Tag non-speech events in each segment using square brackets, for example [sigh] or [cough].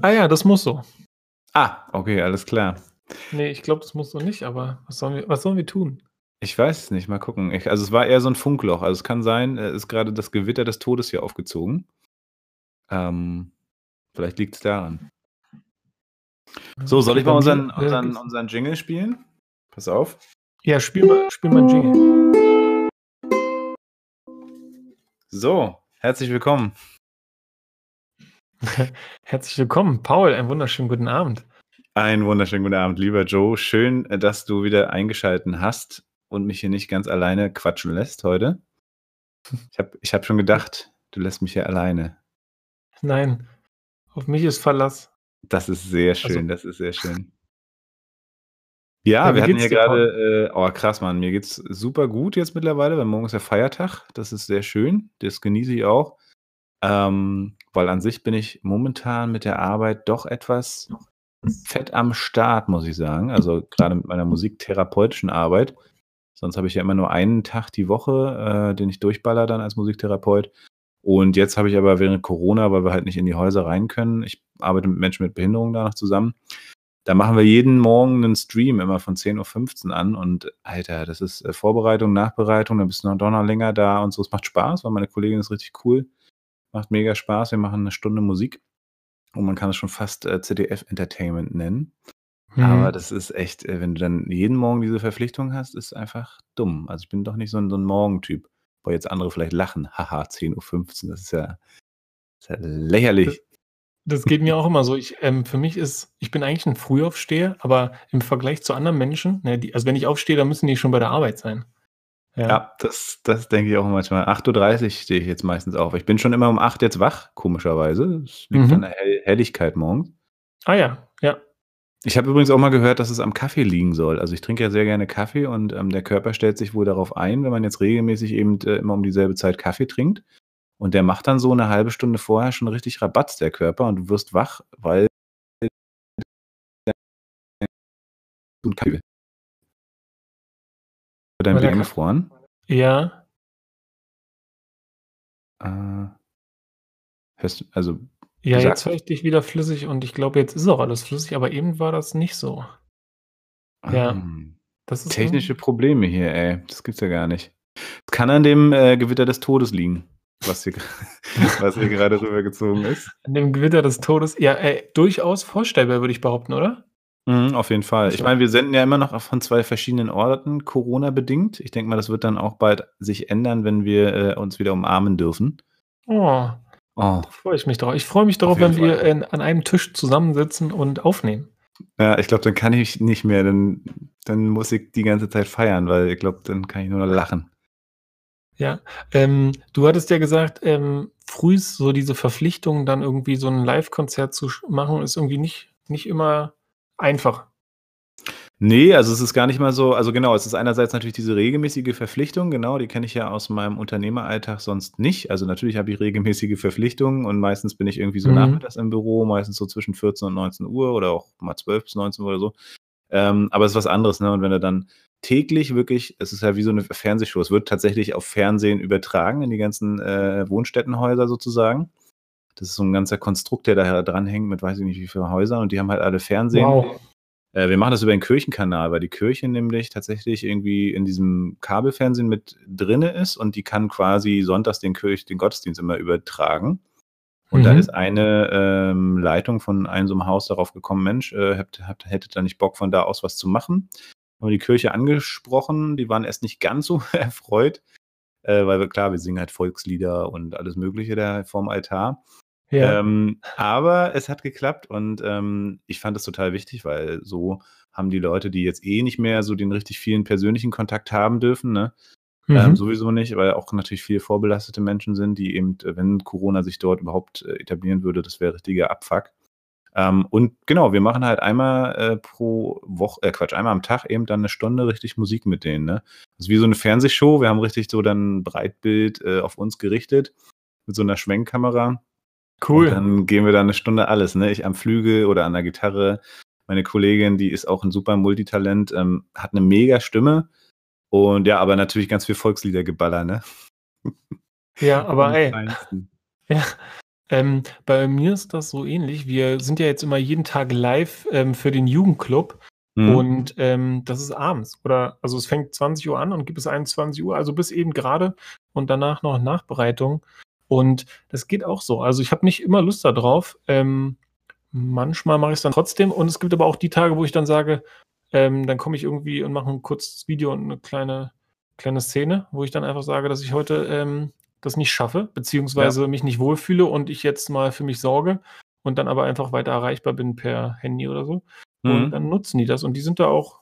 Ah ja, das muss so. Ah, okay, alles klar. Nee, ich glaube, das muss so nicht, aber was sollen wir, was sollen wir tun? Ich weiß es nicht, mal gucken. Ich, also es war eher so ein Funkloch. Also es kann sein, es ist gerade das Gewitter des Todes hier aufgezogen. Ähm, vielleicht liegt es daran. So, soll ich mal unseren, unseren, unseren Jingle spielen? Pass auf. Ja, spiel mal, spiel mal einen Jingle. So, herzlich willkommen. [laughs] herzlich willkommen, Paul. Einen wunderschönen guten Abend. Einen wunderschönen guten Abend, lieber Joe. Schön, dass du wieder eingeschaltet hast und mich hier nicht ganz alleine quatschen lässt heute. Ich habe ich hab schon gedacht, du lässt mich hier alleine. Nein, auf mich ist Verlass. Das ist sehr also schön, also, das ist sehr schön. Ja, ja wir hatten hier gerade, äh, oh krass, Mann, mir geht's super gut jetzt mittlerweile, weil morgen ist ja Feiertag. Das ist sehr schön, das genieße ich auch. Ähm, weil an sich bin ich momentan mit der Arbeit doch etwas fett am Start, muss ich sagen. Also gerade mit meiner musiktherapeutischen Arbeit. Sonst habe ich ja immer nur einen Tag die Woche, äh, den ich durchballer dann als Musiktherapeut. Und jetzt habe ich aber während Corona, weil wir halt nicht in die Häuser rein können, ich arbeite mit Menschen mit Behinderungen danach zusammen. Da machen wir jeden Morgen einen Stream immer von 10.15 Uhr an und Alter, das ist äh, Vorbereitung, Nachbereitung, dann bist du noch, doch noch länger da und so. Es macht Spaß, weil meine Kollegin ist richtig cool. Macht mega Spaß. Wir machen eine Stunde Musik und man kann es schon fast äh, CDF-Entertainment nennen. Mhm. Aber das ist echt, äh, wenn du dann jeden Morgen diese Verpflichtung hast, ist einfach dumm. Also ich bin doch nicht so ein, so ein Morgentyp, wo jetzt andere vielleicht lachen. Haha, 10.15 Uhr, das ist ja, das ist ja lächerlich. Das, das geht mir auch immer so. Ich, ähm, für mich ist, ich bin eigentlich ein Frühaufsteher, aber im Vergleich zu anderen Menschen, ne, die, also wenn ich aufstehe, dann müssen die schon bei der Arbeit sein. Ja, ja das, das denke ich auch manchmal. 8.30 Uhr stehe ich jetzt meistens auf. Ich bin schon immer um 8 jetzt wach, komischerweise. Das liegt mhm. an der Hell Helligkeit morgens. Ah ja, ja. Ich habe übrigens auch mal gehört, dass es am Kaffee liegen soll. Also ich trinke ja sehr gerne Kaffee und ähm, der Körper stellt sich wohl darauf ein, wenn man jetzt regelmäßig eben äh, immer um dieselbe Zeit Kaffee trinkt. Und der macht dann so eine halbe Stunde vorher schon richtig Rabatz, der Körper, und du wirst wach, weil Kaffee dein Blick gefroren? Ja. Äh, hörst du, also. Ja, jetzt höre ich dich wieder flüssig und ich glaube, jetzt ist auch alles flüssig, aber eben war das nicht so. Ja. Ähm, das ist technische so. Probleme hier, ey. Das gibt's ja gar nicht. Es kann an dem äh, Gewitter des Todes liegen, was hier, [laughs] was hier gerade rübergezogen ist. An dem Gewitter des Todes, ja, ey, durchaus vorstellbar, würde ich behaupten, oder? Mhm, auf jeden Fall. Ich meine, wir senden ja immer noch von zwei verschiedenen Orten, Corona-bedingt. Ich denke mal, das wird dann auch bald sich ändern, wenn wir äh, uns wieder umarmen dürfen. Oh, oh. freue ich mich drauf. Ich freue mich darauf, wenn Fall. wir in, an einem Tisch zusammensitzen und aufnehmen. Ja, ich glaube, dann kann ich nicht mehr. Dann, dann muss ich die ganze Zeit feiern, weil ich glaube, dann kann ich nur noch lachen. Ja, ähm, du hattest ja gesagt, ähm, früh so diese Verpflichtung, dann irgendwie so ein Live-Konzert zu machen, ist irgendwie nicht, nicht immer einfach. Nee, also es ist gar nicht mal so, also genau, es ist einerseits natürlich diese regelmäßige Verpflichtung, genau, die kenne ich ja aus meinem Unternehmeralltag sonst nicht. Also natürlich habe ich regelmäßige Verpflichtungen und meistens bin ich irgendwie so mhm. nachmittags im Büro, meistens so zwischen 14 und 19 Uhr oder auch mal 12 bis 19 Uhr oder so. Ähm, aber es ist was anderes, ne? Und wenn du dann täglich wirklich, es ist ja wie so eine Fernsehshow, es wird tatsächlich auf Fernsehen übertragen in die ganzen äh, Wohnstättenhäuser sozusagen. Das ist so ein ganzer Konstrukt, der da dranhängt mit weiß ich nicht wie viele Häusern und die haben halt alle Fernsehen. Wow. Äh, wir machen das über den Kirchenkanal, weil die Kirche nämlich tatsächlich irgendwie in diesem Kabelfernsehen mit drinne ist und die kann quasi sonntags den Kirch, den Gottesdienst immer übertragen. Und mhm. da ist eine ähm, Leitung von einem so einem Haus darauf gekommen, Mensch, äh, habt, habt, hättet da nicht Bock von da aus was zu machen? Haben die Kirche angesprochen, die waren erst nicht ganz so [laughs] erfreut, äh, weil wir, klar, wir singen halt Volkslieder und alles Mögliche da vorm Altar. Ja. Ähm, aber es hat geklappt und ähm, ich fand es total wichtig, weil so haben die Leute, die jetzt eh nicht mehr so den richtig vielen persönlichen Kontakt haben dürfen, ne? Ähm, mhm. Ähm, sowieso nicht, weil auch natürlich viele vorbelastete Menschen sind, die eben, wenn Corona sich dort überhaupt äh, etablieren würde, das wäre richtiger Abfuck. Ähm, und genau, wir machen halt einmal äh, pro Woche, äh, Quatsch, einmal am Tag eben dann eine Stunde richtig Musik mit denen, ne? Das ist wie so eine Fernsehshow, wir haben richtig so dann ein Breitbild äh, auf uns gerichtet mit so einer Schwenkkamera Cool. Und dann gehen wir da eine Stunde alles, ne? Ich am Flügel oder an der Gitarre. Meine Kollegin, die ist auch ein super Multitalent, ähm, hat eine mega Stimme. Und ja, aber natürlich ganz viel Volkslieder geballert, ne? [laughs] Ja, aber ey. [laughs] Ja, Ähm, bei mir ist das so ähnlich. Wir sind ja jetzt immer jeden Tag live ähm, für den Jugendclub mhm. und ähm, das ist abends. Oder also es fängt 20 Uhr an und gibt es 21 Uhr, also bis eben gerade und danach noch Nachbereitung. Und das geht auch so. Also ich habe nicht immer Lust darauf. Ähm, manchmal mache ich es dann trotzdem. Und es gibt aber auch die Tage, wo ich dann sage, ähm, dann komme ich irgendwie und mache ein kurzes Video und eine kleine, kleine Szene, wo ich dann einfach sage, dass ich heute ähm, das nicht schaffe, beziehungsweise ja. mich nicht wohlfühle und ich jetzt mal für mich sorge und dann aber einfach weiter erreichbar bin per Handy oder so. Mhm. Und dann nutzen die das und die sind da auch,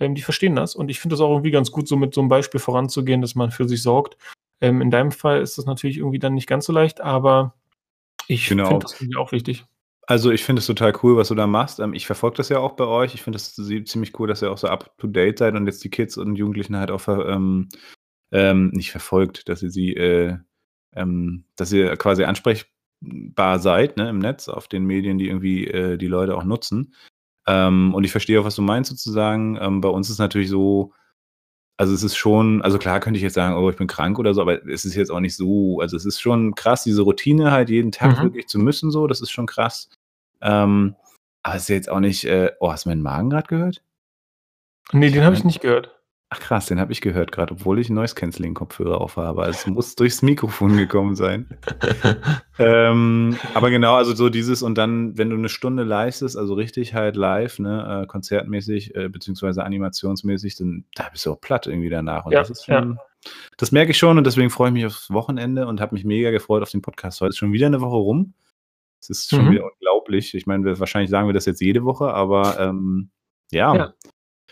ähm, die verstehen das und ich finde das auch irgendwie ganz gut, so mit so einem Beispiel voranzugehen, dass man für sich sorgt. Ähm, in deinem Fall ist das natürlich irgendwie dann nicht ganz so leicht, aber ich genau. finde das irgendwie auch wichtig. Also ich finde es total cool, was du da machst. Ähm, ich verfolge das ja auch bei euch. Ich finde es ziemlich cool, dass ihr auch so up to date seid und jetzt die Kids und Jugendlichen halt auch ähm, ähm, nicht verfolgt, dass ihr sie, äh, ähm, dass ihr quasi ansprechbar seid ne, im Netz auf den Medien, die irgendwie äh, die Leute auch nutzen. Ähm, und ich verstehe auch, was du meinst sozusagen. Ähm, bei uns ist natürlich so, also es ist schon, also klar könnte ich jetzt sagen, oh, ich bin krank oder so, aber es ist jetzt auch nicht so, also es ist schon krass, diese Routine halt jeden Tag mhm. wirklich zu müssen, so, das ist schon krass. Ähm, aber es ist jetzt auch nicht, äh, oh, hast du meinen Magen gerade gehört? Nee, den habe ich nicht gehört. Ach krass, den habe ich gehört gerade, obwohl ich Noise Cancelling Kopfhörer auf habe. Also es muss durchs Mikrofon gekommen sein. [laughs] ähm, aber genau, also so dieses und dann, wenn du eine Stunde leistest, also richtig halt live, ne, äh, konzertmäßig äh, beziehungsweise animationsmäßig, dann da bist du auch platt irgendwie danach. Und ja, das ist schon, ja. das merke ich schon und deswegen freue ich mich aufs Wochenende und habe mich mega gefreut auf den Podcast. Heute ist schon wieder eine Woche rum. Es ist schon mhm. wieder unglaublich. Ich meine, wahrscheinlich sagen wir das jetzt jede Woche, aber ähm, ja. ja.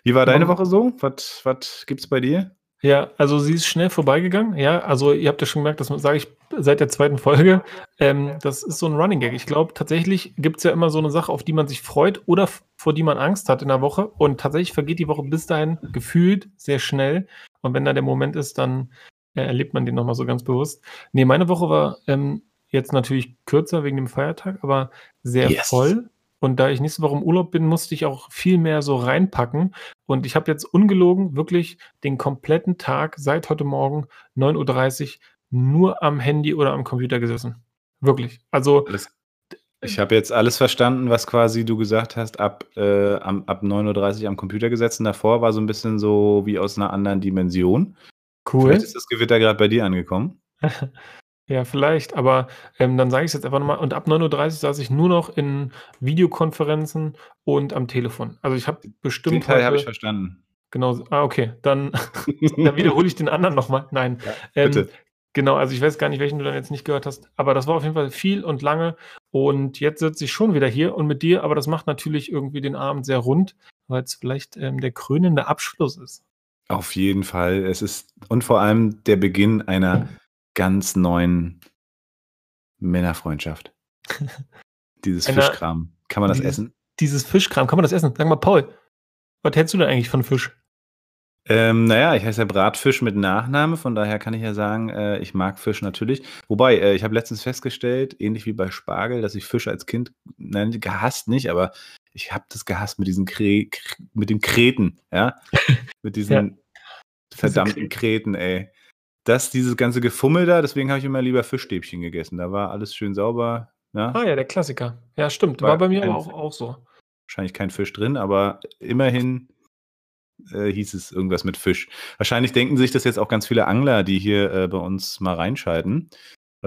Wie war deine Woche so? Was, was es bei dir? Ja, also sie ist schnell vorbeigegangen. Ja, also ihr habt ja schon gemerkt, das sage ich seit der zweiten Folge. Ähm, das ist so ein Running Gag. Ich glaube, tatsächlich gibt es ja immer so eine Sache, auf die man sich freut oder vor die man Angst hat in der Woche. Und tatsächlich vergeht die Woche bis dahin gefühlt sehr schnell. Und wenn da der Moment ist, dann äh, erlebt man den nochmal so ganz bewusst. Nee, meine Woche war ähm, jetzt natürlich kürzer wegen dem Feiertag, aber sehr yes. voll. Und da ich nächste Woche im Urlaub bin, musste ich auch viel mehr so reinpacken. Und ich habe jetzt ungelogen wirklich den kompletten Tag seit heute Morgen 9.30 Uhr nur am Handy oder am Computer gesessen. Wirklich. Also. ich habe jetzt alles verstanden, was quasi du gesagt hast, ab, äh, am, ab 9.30 Uhr am Computer gesessen. Davor war so ein bisschen so wie aus einer anderen Dimension. Cool. Vielleicht ist das Gewitter gerade bei dir angekommen. [laughs] Ja, vielleicht, aber ähm, dann sage ich es jetzt einfach nochmal. Und ab 9.30 Uhr saß ich nur noch in Videokonferenzen und am Telefon. Also ich habe bestimmt. Den Teil habe ich verstanden. Genau, ah, okay. Dann, [laughs] dann wiederhole ich den anderen nochmal. Nein. Ja, ähm, bitte. Genau, also ich weiß gar nicht, welchen du dann jetzt nicht gehört hast, aber das war auf jeden Fall viel und lange. Und jetzt sitze ich schon wieder hier und mit dir, aber das macht natürlich irgendwie den Abend sehr rund, weil es vielleicht ähm, der krönende Abschluss ist. Auf jeden Fall. Es ist und vor allem der Beginn einer ganz neuen Männerfreundschaft. [laughs] Dieses Eine, Fischkram. Kann man das dieses, essen? Dieses Fischkram, kann man das essen? Sag mal, Paul, was hältst du denn eigentlich von Fisch? Ähm, naja, ich heiße ja Bratfisch mit Nachname, von daher kann ich ja sagen, äh, ich mag Fisch natürlich. Wobei, äh, ich habe letztens festgestellt, ähnlich wie bei Spargel, dass ich Fisch als Kind, nein, gehasst nicht, aber ich habe das gehasst mit diesen Kre mit dem Kreten, ja, [laughs] mit diesen ja. verdammten Kreten, ey das, dieses ganze Gefummel da, deswegen habe ich immer lieber Fischstäbchen gegessen. Da war alles schön sauber. Ja. Ah ja, der Klassiker. Ja, stimmt. War, war bei mir aber auch, auch so. Wahrscheinlich kein Fisch drin, aber immerhin äh, hieß es irgendwas mit Fisch. Wahrscheinlich denken sich das jetzt auch ganz viele Angler, die hier äh, bei uns mal reinschalten.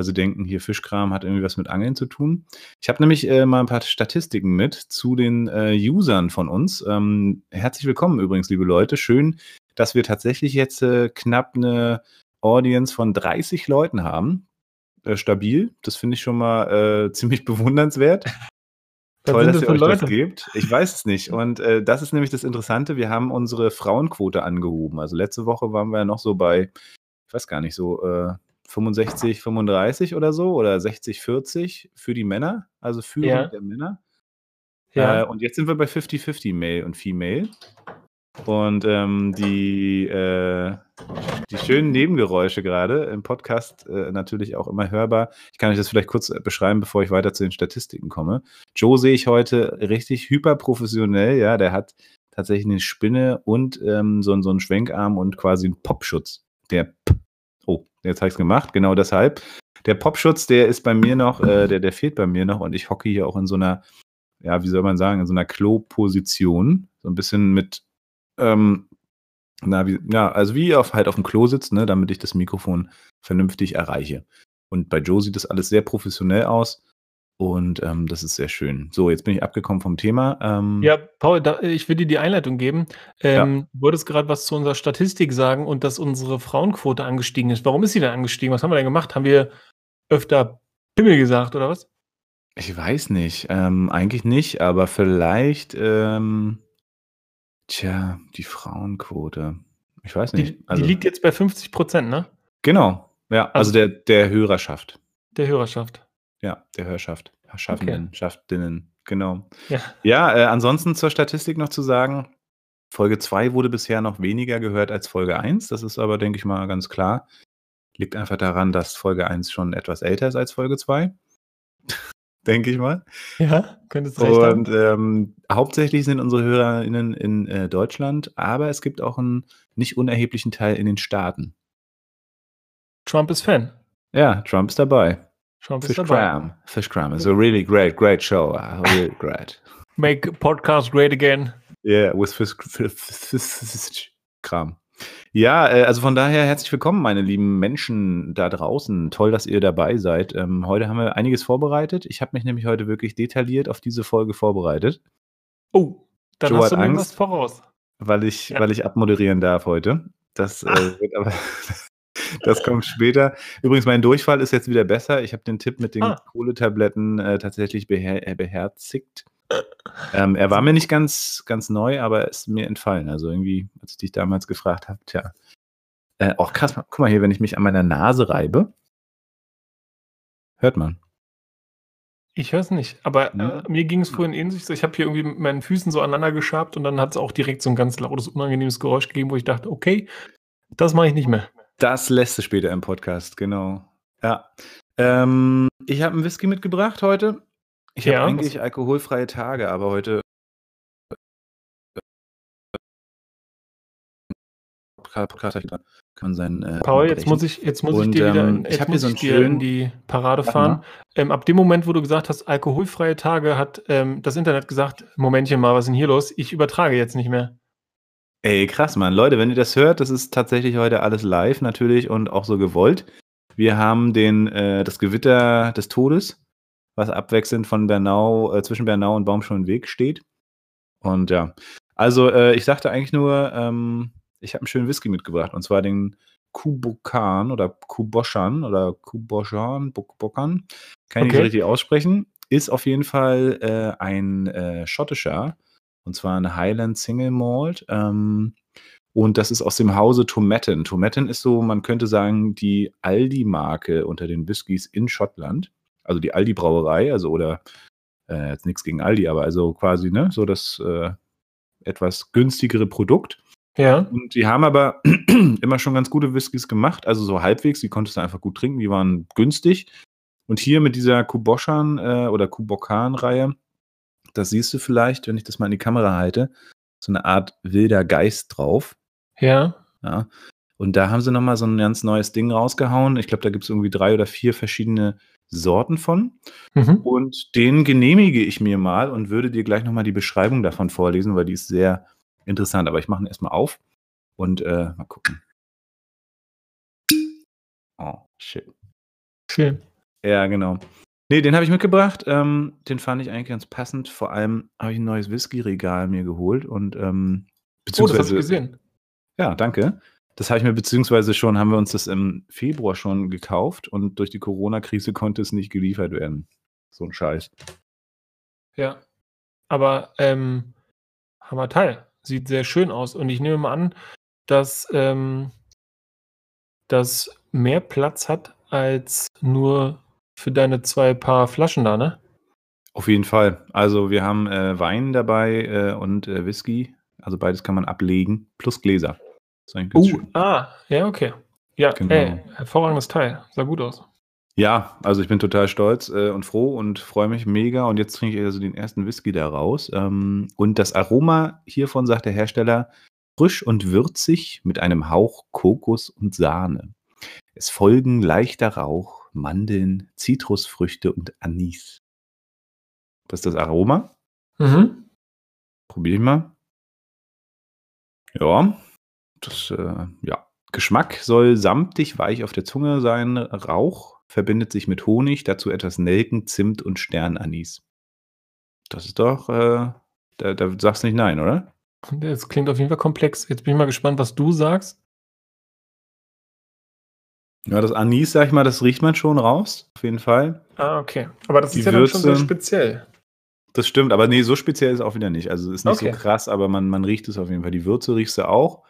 Sie denken, hier Fischkram hat irgendwie was mit Angeln zu tun. Ich habe nämlich äh, mal ein paar Statistiken mit zu den äh, Usern von uns. Ähm, herzlich willkommen übrigens, liebe Leute. Schön, dass wir tatsächlich jetzt äh, knapp eine Audience von 30 Leuten haben. Äh, stabil. Das finde ich schon mal äh, [laughs] ziemlich bewundernswert. Toll, dass ihr euch Leute? das gebt. Ich weiß es nicht. Und äh, das ist nämlich das Interessante. Wir haben unsere Frauenquote angehoben. Also letzte Woche waren wir ja noch so bei, ich weiß gar nicht, so äh, 65, 35 oder so oder 60, 40 für die Männer, also für ja. der Männer. Ja. Äh, und jetzt sind wir bei 50-50 Male und Female. Und ähm, die, äh, die schönen Nebengeräusche gerade im Podcast äh, natürlich auch immer hörbar. Ich kann euch das vielleicht kurz beschreiben, bevor ich weiter zu den Statistiken komme. Joe sehe ich heute richtig hyperprofessionell, ja, der hat tatsächlich eine Spinne und ähm, so, so einen Schwenkarm und quasi einen Popschutz. Der, oh, jetzt habe ich es gemacht, genau deshalb. Der Popschutz, der ist bei mir noch, äh, der, der fehlt bei mir noch und ich hocke hier auch in so einer, ja, wie soll man sagen, in so einer Klo-Position. So ein bisschen mit, ähm, na, wie, ja, also wie auf, halt auf dem Klo sitzt, ne, damit ich das Mikrofon vernünftig erreiche. Und bei Joe sieht das alles sehr professionell aus. Und ähm, das ist sehr schön. So, jetzt bin ich abgekommen vom Thema. Ähm, ja, Paul, da, ich will dir die Einleitung geben. Ähm, ja. Du wolltest gerade was zu unserer Statistik sagen und dass unsere Frauenquote angestiegen ist. Warum ist sie denn angestiegen? Was haben wir denn gemacht? Haben wir öfter Pimmel gesagt oder was? Ich weiß nicht. Ähm, eigentlich nicht, aber vielleicht, ähm, tja, die Frauenquote. Ich weiß nicht. Die, also, die liegt jetzt bei 50 Prozent, ne? Genau. Ja, also, also der, der Hörerschaft. Der Hörerschaft. Ja, der Hörschaft. Schaffenden, okay. Schaftinnen, genau. Ja, ja äh, ansonsten zur Statistik noch zu sagen, Folge 2 wurde bisher noch weniger gehört als Folge 1. Das ist aber, denke ich mal, ganz klar. Liegt einfach daran, dass Folge 1 schon etwas älter ist als Folge 2. denke ich mal. Ja, könntest recht Und ähm, hauptsächlich sind unsere HörerInnen in äh, Deutschland, aber es gibt auch einen nicht unerheblichen Teil in den Staaten. Trump ist Fan. Ja, Trump ist dabei. Trump Fish Cram. Fish Cram is a really great, great show. Really [laughs] great. Make podcast great again. Yeah, with Fish, Fish Kram. Ja, äh, also von daher herzlich willkommen, meine lieben Menschen da draußen. Toll, dass ihr dabei seid. Ähm, heute haben wir einiges vorbereitet. Ich habe mich nämlich heute wirklich detailliert auf diese Folge vorbereitet. Oh, dann Joe hast du mir Angst, was voraus. Weil ich, ja. weil ich abmoderieren darf heute. Das äh, wird aber [laughs] das kommt später. Übrigens, mein Durchfall ist jetzt wieder besser. Ich habe den Tipp mit den ah. Kohletabletten äh, tatsächlich beher äh, beherzigt. Ähm, er war mir nicht ganz, ganz neu, aber ist mir entfallen. Also irgendwie, als ich dich damals gefragt habe, tja. Äh, auch krass, guck mal hier, wenn ich mich an meiner Nase reibe, hört man. Ich höre es nicht, aber äh, mir ging es vorhin ähnlich. So, ich habe hier irgendwie mit meinen Füßen so aneinander geschabt und dann hat es auch direkt so ein ganz lautes, unangenehmes Geräusch gegeben, wo ich dachte, okay, das mache ich nicht mehr. Das lässt es später im Podcast, genau. Ja. Ähm, ich habe einen Whisky mitgebracht heute. Ich ja, habe eigentlich was? alkoholfreie Tage, aber heute Podcast kann sein. Äh, Paul, jetzt muss ich, jetzt muss Und, ich dir wieder ähm, ich muss so ich dir in die Parade fahren. Ähm, ab dem Moment, wo du gesagt hast, alkoholfreie Tage, hat ähm, das Internet gesagt, Momentchen mal, was ist denn hier los? Ich übertrage jetzt nicht mehr. Ey, krass, Mann. Leute, wenn ihr das hört, das ist tatsächlich heute alles live natürlich und auch so gewollt. Wir haben den, äh, das Gewitter des Todes, was abwechselnd von Bernau, äh, zwischen Bernau und Baumschulenweg steht. Und ja, also äh, ich sagte eigentlich nur, ähm, ich habe einen schönen Whisky mitgebracht und zwar den Kubokan oder Kuboschan oder Kuboschan, Bokan, kann ich okay. nicht richtig aussprechen. Ist auf jeden Fall äh, ein äh, schottischer und zwar eine Highland Single Malt. Ähm, und das ist aus dem Hause Tomatin. Tomatin ist so, man könnte sagen, die Aldi-Marke unter den Whiskys in Schottland. Also die Aldi-Brauerei, also oder äh, jetzt nichts gegen Aldi, aber also quasi, ne, so das äh, etwas günstigere Produkt. Ja. Und die haben aber [clears throat] immer schon ganz gute Whiskys gemacht, also so halbwegs, die konntest du einfach gut trinken, die waren günstig. Und hier mit dieser Kuboshan äh, oder Kubokan-Reihe das siehst du vielleicht, wenn ich das mal in die Kamera halte, so eine Art wilder Geist drauf. Ja. Ja. Und da haben sie nochmal so ein ganz neues Ding rausgehauen. Ich glaube, da gibt es irgendwie drei oder vier verschiedene Sorten von. Mhm. Und den genehmige ich mir mal und würde dir gleich nochmal die Beschreibung davon vorlesen, weil die ist sehr interessant. Aber ich mache ihn erstmal auf und äh, mal gucken. Oh, shit. Schön. Ja, genau. Nee, den habe ich mitgebracht. Ähm, den fand ich eigentlich ganz passend. Vor allem habe ich ein neues Whisky-Regal mir geholt und ähm, Oh, das habe ich gesehen. Ja, danke. Das habe ich mir beziehungsweise schon, haben wir uns das im Februar schon gekauft und durch die Corona-Krise konnte es nicht geliefert werden. So ein Scheiß. Ja. Aber ähm, Hammer Teil. Sieht sehr schön aus. Und ich nehme mal an, dass ähm, das mehr Platz hat als nur für deine zwei Paar Flaschen da, ne? Auf jeden Fall. Also wir haben äh, Wein dabei äh, und äh, Whisky. Also beides kann man ablegen, plus Gläser. Uh, schön. ah, ja, okay. Ja, genau. ey, hervorragendes Teil. Sah gut aus. Ja, also ich bin total stolz äh, und froh und freue mich mega. Und jetzt trinke ich also den ersten Whisky da raus. Ähm, und das Aroma hiervon, sagt der Hersteller, frisch und würzig mit einem Hauch Kokos und Sahne. Es folgen leichter Rauch, Mandeln, Zitrusfrüchte und Anis. Was ist das Aroma? Mhm. Probiere ich mal. Ja, das, äh, ja. Geschmack soll samtig weich auf der Zunge sein. Rauch verbindet sich mit Honig, dazu etwas Nelken, Zimt und Sternanis. Das ist doch, äh, da, da sagst du nicht nein, oder? Das klingt auf jeden Fall komplex. Jetzt bin ich mal gespannt, was du sagst. Ja, das Anis, sag ich mal, das riecht man schon raus, auf jeden Fall. Ah, okay. Aber das Die ist ja dann schon Würze- speziell. Das stimmt, aber nee, so speziell ist es auch wieder nicht. Also ist nicht Okay. so krass, aber man, man riecht es auf jeden Fall. Die Würze riechst du auch.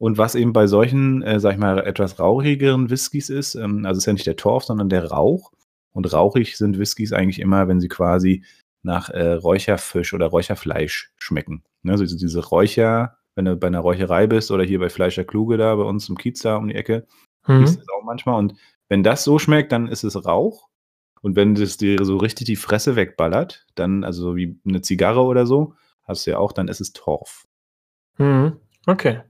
Und was eben bei solchen, äh, sag ich mal, etwas rauchigeren Whiskys ist, ähm, also ist ja nicht der Torf, sondern der Rauch. Und rauchig sind Whiskys eigentlich immer, wenn sie quasi nach äh, Räucherfisch oder Räucherfleisch schmecken. Ne? Also diese Räucher, wenn du bei einer Räucherei bist oder hier bei Fleischer Kluge da bei uns im Kiez da um die Ecke, Mhm. das auch manchmal. Und wenn das so schmeckt, dann ist es Rauch. Und wenn das dir so richtig die Fresse wegballert, dann, also so wie eine Zigarre oder so, hast du ja auch, dann ist es Torf. Mhm. Okay.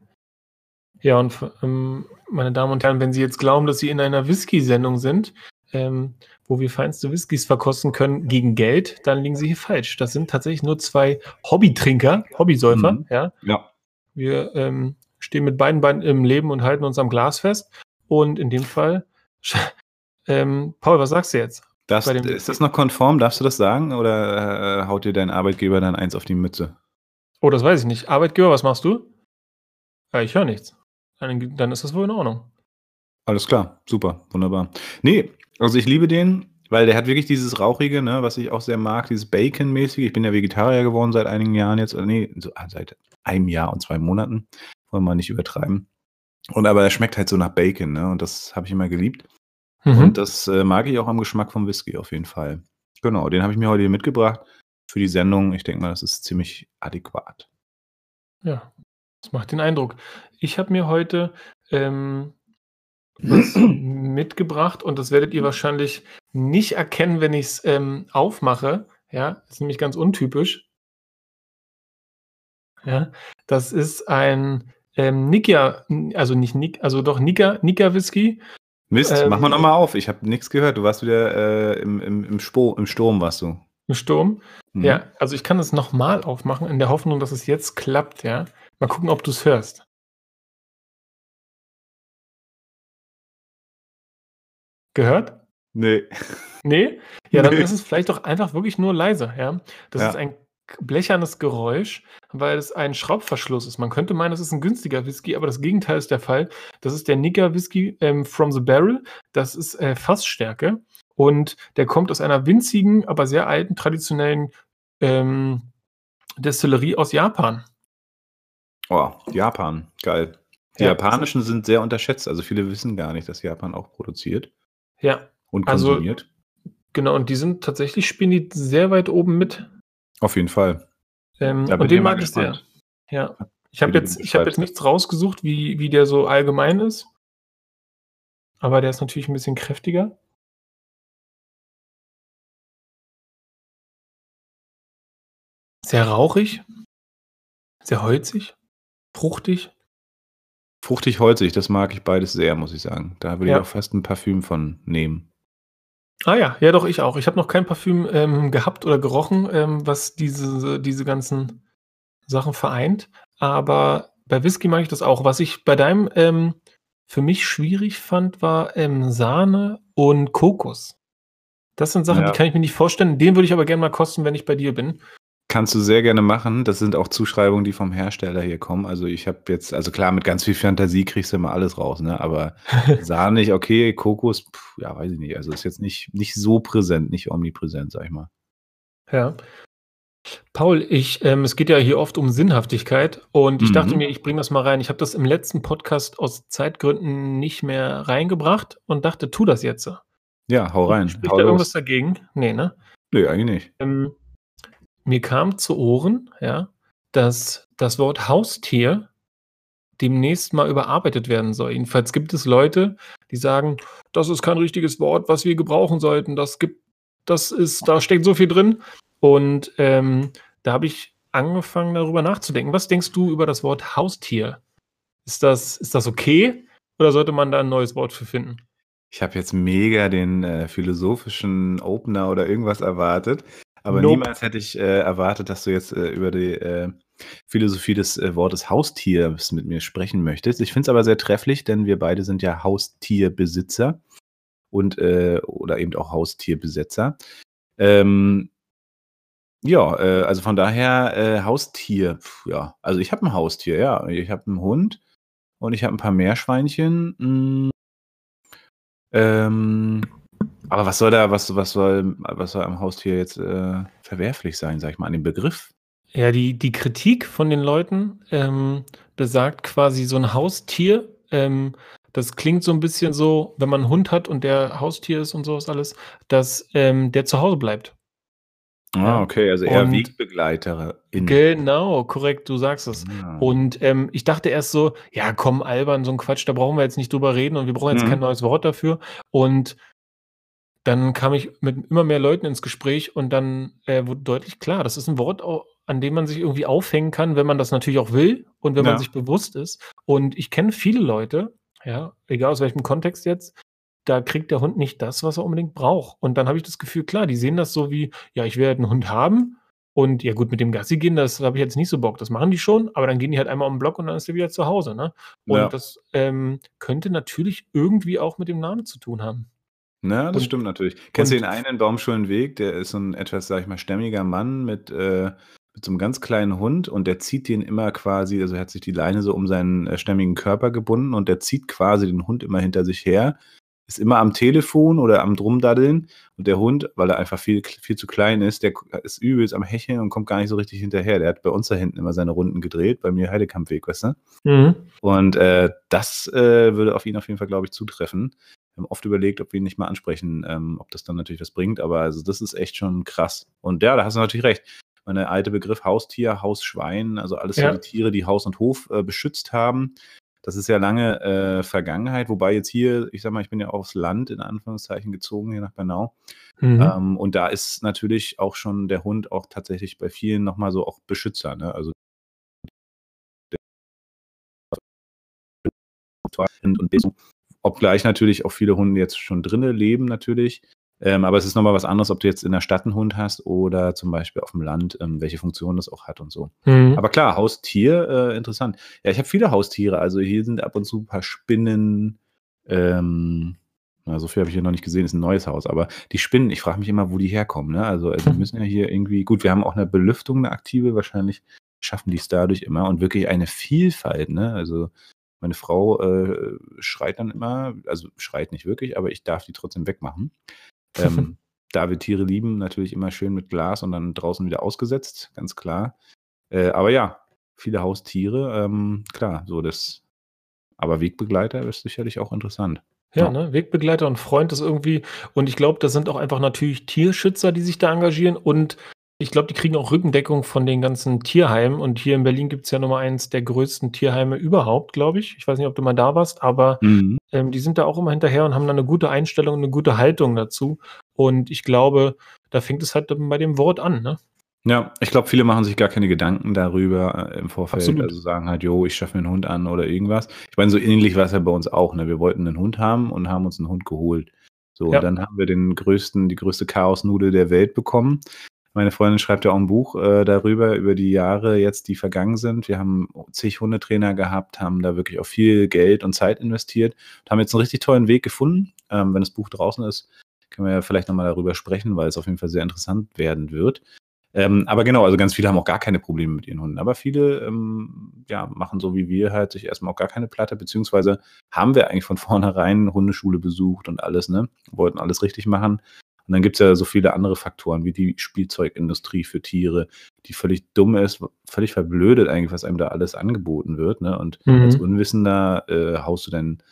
Ja, und ähm, meine Damen und Herren, wenn Sie jetzt glauben, dass Sie in einer Whisky-Sendung sind, ähm, wo wir feinste Whiskys verkosten können gegen Geld, dann liegen Sie hier falsch. Das sind tatsächlich nur zwei Hobbytrinker, Hobbysäufer. Mhm. Ja, Ja. wir ähm, stehen mit beiden Beinen im Leben und halten uns am Glas fest. Und in dem Fall, [laughs] ähm, Paul, was sagst du jetzt? Das, ist das noch konform? Darfst du das sagen? Oder äh, haut dir dein Arbeitgeber dann eins auf die Mütze? Oh, das weiß ich nicht. Arbeitgeber, was machst du? Ja, ich höre nichts. Dann, dann ist das wohl in Ordnung. Alles klar, super, wunderbar. Nee, also ich liebe den, weil der hat wirklich dieses Rauchige, ne, was ich auch sehr mag, dieses Bacon-mäßige. Ich bin ja Vegetarier geworden seit einigen Jahren jetzt, oder nee, so, ah, seit einem Jahr und zwei Monaten. Wollen wir mal nicht übertreiben. Und aber er schmeckt halt so nach Bacon, ne? Und das habe ich immer geliebt. Mhm. Und das äh, mag ich auch am Geschmack vom Whisky auf jeden Fall. Genau, den habe ich mir heute hier mitgebracht für die Sendung. Ich denke mal, das ist ziemlich adäquat. Ja, das macht den Eindruck. Ich habe mir heute ähm, [clears throat] was mitgebracht und das werdet ihr wahrscheinlich nicht erkennen, wenn ich es ähm, aufmache. Ja, das ist nämlich ganz untypisch. Ja, das ist ein ähm, Nika, also nicht Nik, also doch Nika, Nika Whisky. Mist, Ähm, mach mal nochmal auf. Ich habe nichts gehört. Du warst wieder äh, im, im, im, Spo im Sturm, warst du. Im Sturm. Mhm. Ja, also ich kann es nochmal aufmachen, in der Hoffnung, dass es jetzt klappt, ja. Mal gucken, ob du es hörst. Gehört? Nee. Nee? Ja, dann Nee. ist es vielleicht doch einfach wirklich nur leise, ja. Das Ja. ist ein blechernes Geräusch, weil es ein Schraubverschluss ist. Man könnte meinen, es ist ein günstiger Whisky, aber das Gegenteil ist der Fall. Das ist der Nigger Whisky ähm, from the Barrel. Das ist äh, Fassstärke und der kommt aus einer winzigen, aber sehr alten, traditionellen ähm, Destillerie aus Japan. Oh, Japan. Geil. Die Ja, japanischen sind sehr unterschätzt. Also viele wissen gar nicht, dass Japan auch produziert Ja, und Also- konsumiert. genau. Und die sind tatsächlich, spielen die sehr weit oben mit. Auf jeden Fall. Ähm, und den mag ich sehr. Ja. Ich habe jetzt, ich hab jetzt nichts rausgesucht, wie, wie der so allgemein ist. Aber der ist natürlich ein bisschen kräftiger. Sehr rauchig. Sehr holzig. Fruchtig. Fruchtig, holzig, das mag ich beides sehr, muss ich sagen. Da würde Ja. ich auch fast ein Parfüm von nehmen. Ah ja, ja doch, ich auch. Ich habe noch kein Parfüm ähm, gehabt oder gerochen, ähm, was diese, diese ganzen Sachen vereint. Aber bei Whisky mag ich das auch. Was ich bei deinem ähm, für mich schwierig fand, war ähm, Sahne und Kokos. Das sind Sachen, Ja. die kann ich mir nicht vorstellen. Den würde ich aber gerne mal kosten, wenn ich bei dir bin. Kannst du sehr gerne machen. Das sind auch Zuschreibungen, die vom Hersteller hier kommen. Also ich habe jetzt, also klar, mit ganz viel Fantasie kriegst du immer alles raus, ne? Aber [laughs] sahnig, okay, Kokos, pf, ja, weiß ich nicht. Also ist jetzt nicht, nicht so präsent, nicht omnipräsent, sag ich mal. Ja. Paul, ich, ähm, es geht ja hier oft um Sinnhaftigkeit und ich dachte Mhm. mir, ich bringe das mal rein. Ich habe das im letzten Podcast aus Zeitgründen nicht mehr reingebracht und dachte, tu das jetzt. Ja, hau rein. Spricht hau da irgendwas los. dagegen? Nee, ne? Nö, eigentlich nicht. Ähm, mir kam zu Ohren, ja, dass das Wort Haustier demnächst mal überarbeitet werden soll. Jedenfalls gibt es Leute, die sagen, das ist kein richtiges Wort, was wir gebrauchen sollten. Das gibt, das ist, da steckt so viel drin. Und ähm, da habe ich angefangen, darüber nachzudenken. Was denkst du über das Wort Haustier? Ist das, ist das okay? Oder sollte man da ein neues Wort für finden? Ich habe jetzt mega den, äh, philosophischen Opener oder irgendwas erwartet, aber Nope. niemals hätte ich, äh, erwartet, dass du jetzt, äh, über die, äh, Philosophie des, äh, Wortes Haustiers mit mir sprechen möchtest. Ich finde es aber sehr trefflich, denn wir beide sind ja Haustierbesitzer und, äh oder eben auch Haustierbesetzer. Ähm ja, äh, also von daher, äh, Haustier, pf, ja. Also ich habe ein Haustier, ja. Ich habe einen Hund und ich habe ein paar Meerschweinchen. Hm. Ähm, aber was soll da was was soll was soll am Haustier jetzt, äh, verwerflich sein, sage ich mal, an dem Begriff? Ja, die die Kritik von den Leuten, ähm, besagt quasi so 'n Haustier, ähm, das klingt so 'n bisschen so, wenn man 'n Hund hat und der Haustier ist und so was alles, dass, ähm, der zu Hause bleibt. Ah, Ja, okay, also eher und Wegbegleiterin. Genau, korrekt, du sagst es. Ah. Und, ähm, ich dachte erst so: „Ja, komm, albern, so 'n Quatsch, da brauchen wir jetzt nicht drüber reden und wir brauchen jetzt kein Mhm. neues Wort dafür.“ Und dann kam ich mit immer mehr Leuten ins Gespräch und dann, äh, wurde deutlich klar, das ist 'n Wort, an dem man sich irgendwie aufhängen kann, wenn man das natürlich auch will und wenn man Ja. sich bewusst ist. Und ich kenne viele Leute, ja, egal aus welchem Kontext jetzt, da kriegt der Hund nicht das, was er unbedingt braucht. Und dann habe ich das Gefühl, klar, die sehen das so wie: „Ja, ich will halt 'n Hund haben und ja gut, mit dem Gassi gehen, das habe ich jetzt nicht so Bock.“ Das machen die schon, aber dann gehen die halt einmal um 'n Block und dann ist der wieder zu Hause, ne? Und Ja. das, ähm, könnte natürlich irgendwie auch mit dem Namen zu tun haben. Na, das Und stimmt natürlich. Kennst du und den einen in Baumschulenweg? Der ist so 'n etwas, sage ich mal, stämmiger Mann mit, äh mit so 'nem ganz kleinen Hund und der zieht den immer quasi also, er hat sich die Leine so um seinen, äh, stämmigen Körper gebunden und der zieht quasi den Hund immer hinter sich her, ist immer am Telefon oder am Rumdaddeln und der Hund, weil er einfach viel viel zu klein ist, der ist übelst am Hecheln und kommt gar nicht so richtig hinterher. Der hat bei uns da hinten immer seine Runden gedreht, bei mir Heidekampweg, weißt du? Mhm. Und, äh, das, äh, würde auf ihn auf jeden Fall, glaube ich, zutreffen. Wir haben oft überlegt, ob wir ihn nicht mal ansprechen, ähm, ob das dann natürlich was bringt, aber also, das ist echt schon krass. Und ja, da hast du natürlich recht. Meine, der alte Begriff Haustier, Hausschwein, also alles so Ja. die Tiere, die Haus und Hof, äh, beschützt haben. Das ist ja lange, äh, Vergangenheit, wobei jetzt hier ich sage mal, ich bin ja aufs Land in Anführungszeichen gezogen, hier nach Bernau. Mhm. Ähm, und da ist natürlich auch schon der Hund auch tatsächlich bei vielen noch mal so auch Beschützer, ne? Also obgleich natürlich auch viele Hunde jetzt schon drinnen leben natürlich. Ähm, aber es ist noch mal was anderes, ob du jetzt in der Stadt 'n Hund hast oder zum Beispiel aufm Land, ähm, welche Funktion das auch hat und so. Mhm. Aber klar, Haustier, äh, interessant. Ja, ich habe viele Haustiere. Also, hier sind ab und zu 'n paar Spinnen, ähm na, so viel habe ich hier noch nicht gesehen, ist 'n neues Haus, aber die Spinnen, ich frage mich immer, wo die herkommen, ne? Also also, die müssen ja hier irgendwie gut, wir haben auch 'ne Belüftung, 'ne aktive, wahrscheinlich schaffen die's dadurch immer und wirklich eine Vielfalt, ne? Also, meine Frau, äh, schreit dann immer also, schreit nicht wirklich, aber ich darf die trotzdem wegmachen. Ähm, [laughs] da wir Tiere lieben, natürlich immer schön mit Glas und dann draußen wieder ausgesetzt, ganz klar. Äh, aber ja, viele Haustiere, ähm, klar, so das aber Wegbegleiter ist sicherlich auch interessant. Ja, Ja. ne? Wegbegleiter und Freund ist irgendwie und ich glaube, das sind auch einfach natürlich Tierschützer, die sich da engagieren und ich glaube, die kriegen auch Rückendeckung von den ganzen Tierheimen und hier in Berlin gibt's ja Nummer 1 der größten Tierheime überhaupt, glaube ich. Ich weiß nicht, ob du mal da warst, aber, Mhm. ähm, die sind da auch immer hinterher und haben da 'ne gute Einstellung und 'ne gute Haltung dazu. Und ich glaube, da fängt es halt bei dem Wort an, ne? Ja, ich glaube, viele machen sich gar keine Gedanken darüber, äh, im Vorfeld. Absolut. Also, sagen halt: „Jo, ich schaffe mir 'n Hund an“ oder irgendwas. Ich meine, so ähnlich war's ja bei uns auch, ne? Wir wollten 'nen Hund haben und haben uns 'n Hund geholt. So, und Ja. dann haben wir den größten die größte Chaosnudel der Welt bekommen. Meine Freundin schreibt ja auch 'n Buch, äh, darüber, über die Jahre jetzt, die vergangen sind. Wir haben zig Hundetrainer gehabt, haben da wirklich auch viel Geld und Zeit investiert und haben jetzt 'n richtig tollen Weg gefunden. Ähm, wenn das Buch draußen ist, können wir ja vielleicht noch mal darüber sprechen, weil es auf jeden Fall sehr interessant werden wird. Ähm, aber genau, also, ganz viele haben auch gar keine Probleme mit ihren Hunden. Aber viele, ähm, ja, machen so wie wir halt sich erst mal auch gar keine Platte, beziehungsweise haben wir eigentlich von [laughs] vornherein Hundeschule besucht und alles, ne? Wollten alles richtig machen. Und dann gibt's ja so viele andere Faktoren wie die Spielzeugindustrie für Tiere, die völlig dumm ist, völlig verblödet eigentlich, was einem da alles angeboten wird, ne? Und als Mhm. Unwissender, äh, haust du dein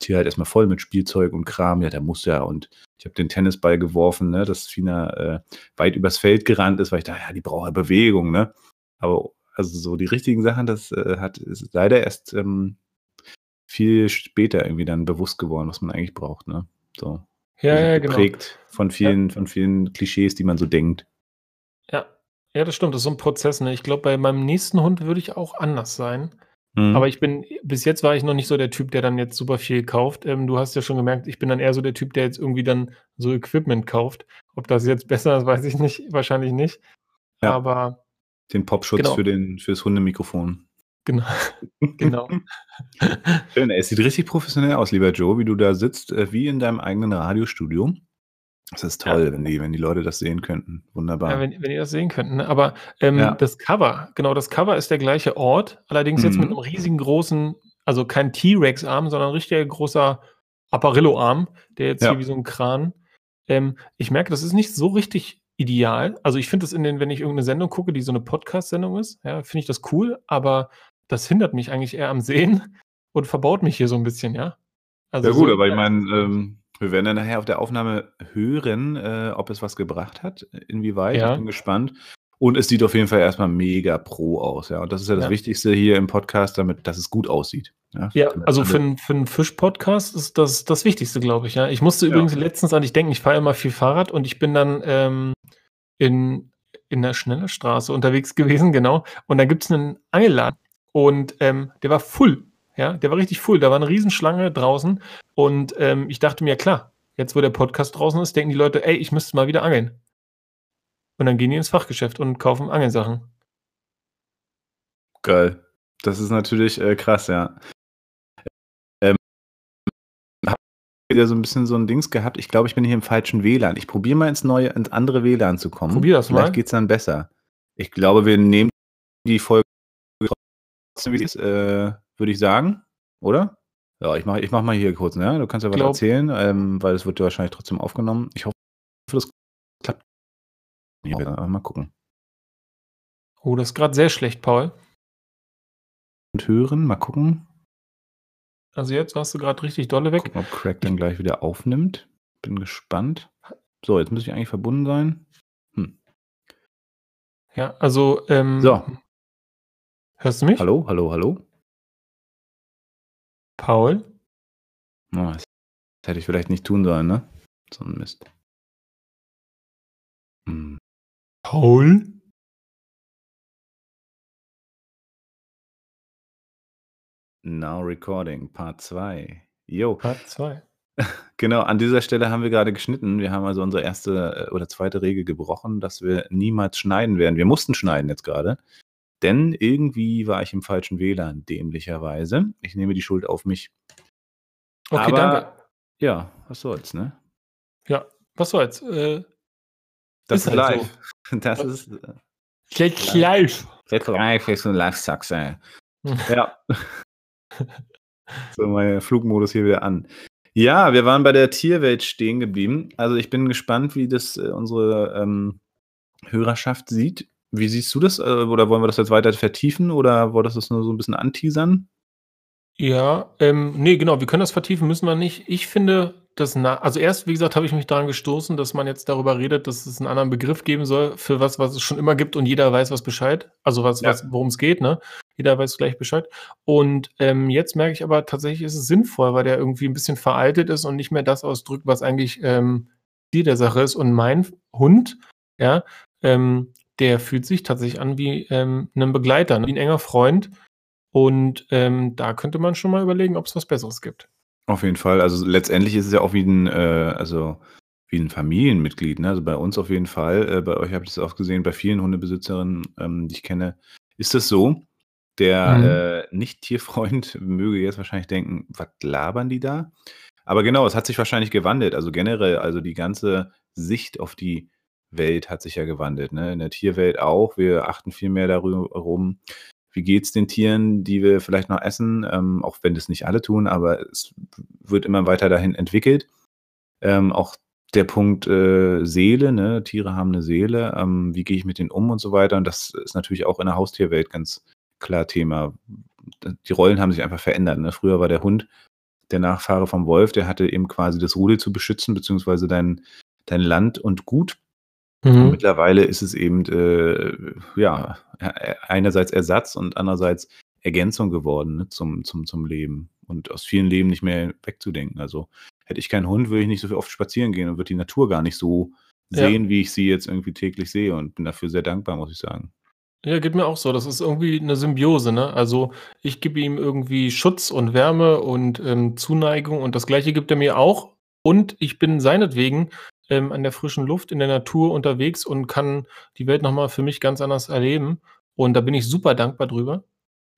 Tier halt erst mal voll mit Spielzeug und Kram. Ja, der muss ja und ich habe den Tennisball geworfen, ne, dass Fina, äh, weit übers Feld gerannt ist, weil ich dachte: „Ja, die braucht ja Bewegung“, ne? Aber also, so die richtigen Sachen, das, äh, hat ist leider erst, ähm, viel später irgendwie dann bewusst geworden, was man eigentlich braucht, ne? So. Ja, sind ja, genau. geprägt von Ja. vielen von vielen Klischees, die man so denkt. Ja. Ja, das stimmt, das ist so 'n Prozess, ne? Ich glaube, bei meinem nächsten Hund würde ich auch anders sein. Mhm. Aber ich bin, bis jetzt war ich noch nicht so der Typ, der dann jetzt super viel kauft. Ähm, du hast ja schon gemerkt, ich bin dann eher so der Typ, der jetzt irgendwie dann so Equipment kauft. Ob das jetzt [laughs] besser ist, weiß ich nicht, wahrscheinlich nicht. Ja. Aber. Den Popschutz genau. für, den, für das Hundemikrofon. Genau. [laughs] genau. Schön, es sieht richtig professionell aus, lieber Joe, wie du da sitzt, äh, wie in deinem eigenen Radiostudio. Das ist toll, ja. wenn, die, wenn die Leute das sehen könnten. Wunderbar. Ja, wenn, wenn ihr das sehen könnten. Aber ähm, ja. das Cover, genau, das Cover ist der gleiche Ort, allerdings mhm. jetzt mit mhm. einem riesigen großen, also kein T-Rex-Arm, sondern ein richtiger großer Apparillo-Arm, der jetzt hier wie so ein Kran. Ähm, ich merke, das ist nicht so richtig ideal. Also ich finde das in den, wenn ich irgendeine Sendung gucke, die so eine Podcast-Sendung ist, ja, finde ich das cool, aber das hindert mich eigentlich eher am Sehen und verbaut mich hier so ein bisschen, ja. Also ja gut, so, aber ich meine, ähm, wir werden dann nachher auf der Aufnahme hören, äh, ob es was gebracht hat, inwieweit. Ja. Ich bin gespannt. Und es sieht auf jeden Fall erstmal mega pro aus, ja. Und das ist ja das ja. Wichtigste hier im Podcast, damit, dass es gut aussieht. Ja, ja also für, für einen Fisch-Podcast ist das das Wichtigste, glaube ich, ja. Ich musste übrigens letztens an dich denken, ich fahre immer viel Fahrrad und ich bin dann ähm, in, in der Schnellerstraße unterwegs gewesen, genau. Und da gibt es einen Angelladen und ähm, der war full ja, der war richtig full. Da war eine Riesenschlange draußen. Und ähm, ich dachte mir, klar, jetzt wo der Podcast draußen ist, denken die Leute, ey, ich müsste mal wieder angeln. Und dann gehen die ins Fachgeschäft und kaufen Angelsachen. Geil. Das ist natürlich äh, krass, ja. Ähm, hab wieder so ein bisschen so ein Dings gehabt. Ich glaube, ich bin hier im falschen WLAN. Ich probiere mal ins neue, ins andere WLAN zu kommen. Probier das Vielleicht mal. Vielleicht geht es dann besser. Ich glaube, wir nehmen die Folge wie es ist. Äh, würde ich sagen, oder? Ja, ich mache ich mach mal hier kurz, ne? Du kannst ja was Glaub. erzählen, ähm, weil es wird ja wahrscheinlich trotzdem aufgenommen. Ich hoffe, das klappt. Ja, mal gucken. Oh, das ist gerade sehr schlecht, Paul. Und hören, mal gucken. Also jetzt warst du gerade richtig dolle weg. Gucken, ob Crack dann gleich wieder aufnimmt. Bin gespannt. So, jetzt muss ich eigentlich verbunden sein. Hm. Ja, also. Ähm, so. Hörst du mich? Hallo, hallo, hallo. Paul? Oh, das hätte ich vielleicht nicht tun sollen, ne? So ein Mist. Hm. Paul? Now Recording, Part 2. Jo. Part 2. [laughs] Genau, an dieser Stelle haben wir gerade geschnitten. Wir haben also unsere erste äh, oder zweite Regel gebrochen, dass wir niemals schneiden werden. Wir mussten schneiden jetzt gerade. Denn irgendwie war ich im falschen WLAN, dämlicherweise. Ich nehme die Schuld auf mich. Okay, Aber, danke. Ja, was soll's, ne? Ja, was soll's. Äh, das ist, ist halt live. So. [laughs] Das ist. Let's live. Let's live ist ein Live-Sachs, ey. [laughs] ja. so, mein Flugmodus hier wieder an. Ja, wir waren bei der Tierwelt stehen geblieben. Also ich bin gespannt, wie das äh, unsere ähm, Hörerschaft sieht. Wie siehst du das? Äh, oder wollen wir das jetzt weiter vertiefen oder wolltest du das nur so ein bisschen anteasern? Ja, ähm, ne, genau, wir können das vertiefen, müssen wir nicht. Ich finde, das na also erst, wie gesagt, habe ich mich daran gestoßen, dass man jetzt darüber redet, dass es einen anderen Begriff geben soll für was, was es schon immer gibt und jeder weiß was Bescheid. Also was, ja. was worum es geht, ne? Jeder weiß gleich Bescheid. Und ähm, jetzt merke ich aber tatsächlich ist es sinnvoll, weil der irgendwie ein bisschen veraltet ist und nicht mehr das ausdrückt, was eigentlich ähm, Ziel der Sache ist. Und mein Hund, ja, ähm, der fühlt sich tatsächlich an wie ähm, ein Begleiter, ne? wie ein enger Freund. Und ähm, da könnte man schon mal überlegen, ob es was Besseres gibt. Auf jeden Fall. Also letztendlich ist es ja auch wie ein, äh, also wie ein Familienmitglied. Ne? Also bei uns auf jeden Fall. Äh, bei euch habe ich das auch gesehen, bei vielen Hundebesitzerinnen, ähm, die ich kenne, ist das so. Der mhm. äh, Nicht-Tierfreund [laughs] möge jetzt wahrscheinlich denken, was labern die da? Aber genau, es hat sich wahrscheinlich gewandelt. Also generell, also die ganze Sicht auf die Welt hat sich ja gewandelt, ne? In der Tierwelt auch. Wir achten viel mehr darum, wie geht es den Tieren, die wir vielleicht noch essen, ähm, auch wenn das nicht alle tun, aber es wird immer weiter dahin entwickelt. Ähm, auch der Punkt äh, Seele, ne? Tiere haben eine Seele, ähm, wie gehe ich mit denen um und so weiter. Und das ist natürlich auch in der Haustierwelt ganz klar Thema. Die Rollen haben sich einfach verändert. Ne? Früher war der Hund der Nachfahre vom Wolf, der hatte eben quasi das Rudel zu beschützen, beziehungsweise dein, dein Land und Gut. Mhm. Mittlerweile ist es eben, äh, ja, e-, einerseits Ersatz und andererseits Ergänzung geworden ne, zum, zum, zum Leben und aus vielen Leben nicht mehr wegzudenken. Also hätte ich keinen Hund, würde ich nicht so oft spazieren gehen und würde die Natur gar nicht so sehen, ja. wie ich sie jetzt irgendwie täglich sehe und bin dafür sehr dankbar, muss ich sagen. Ja, geht mir auch so. Das ist irgendwie 'ne Symbiose, ne? Also, ich gebe ihm irgendwie Schutz und Wärme und, ähm, Zuneigung und das Gleiche gibt er mir auch. Und ich bin seinetwegen, ähm, an der frischen Luft in der Natur unterwegs und kann die Welt noch mal für mich ganz anders erleben. Und da bin ich super dankbar drüber.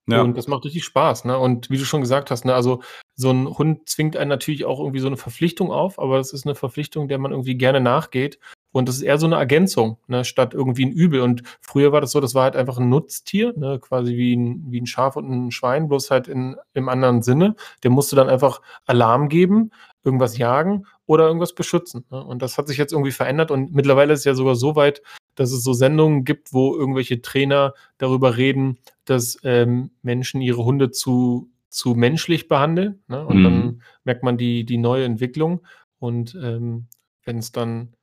Ja. Und das macht richtig Spaß, ne? Und wie du schon gesagt hast, ne, also, so 'n Hund zwingt einen natürlich auch irgendwie so 'ne Verpflichtung auf, aber es ist 'ne Verpflichtung, der man irgendwie gerne nachgeht. Und das ist eher so 'ne Ergänzung, ne, statt irgendwie 'n Übel. Und früher war das so, das war halt einfach 'n Nutztier, ne, quasi wie 'n wie 'n Schaf und 'n Schwein, bloß halt in im anderen Sinne. Der musste dann einfach Alarm geben, irgendwas jagen oder irgendwas beschützen, ne? Und das hat sich jetzt irgendwie verändert und mittlerweile ist es ja sogar so weit, dass es so Sendungen gibt, wo irgendwelche Trainer darüber reden, dass, ähm, Menschen ihre Hunde zu zu menschlich behandeln, ne? Und Mhm. dann merkt man die die neue Entwicklung. Und, ähm, wenn's dann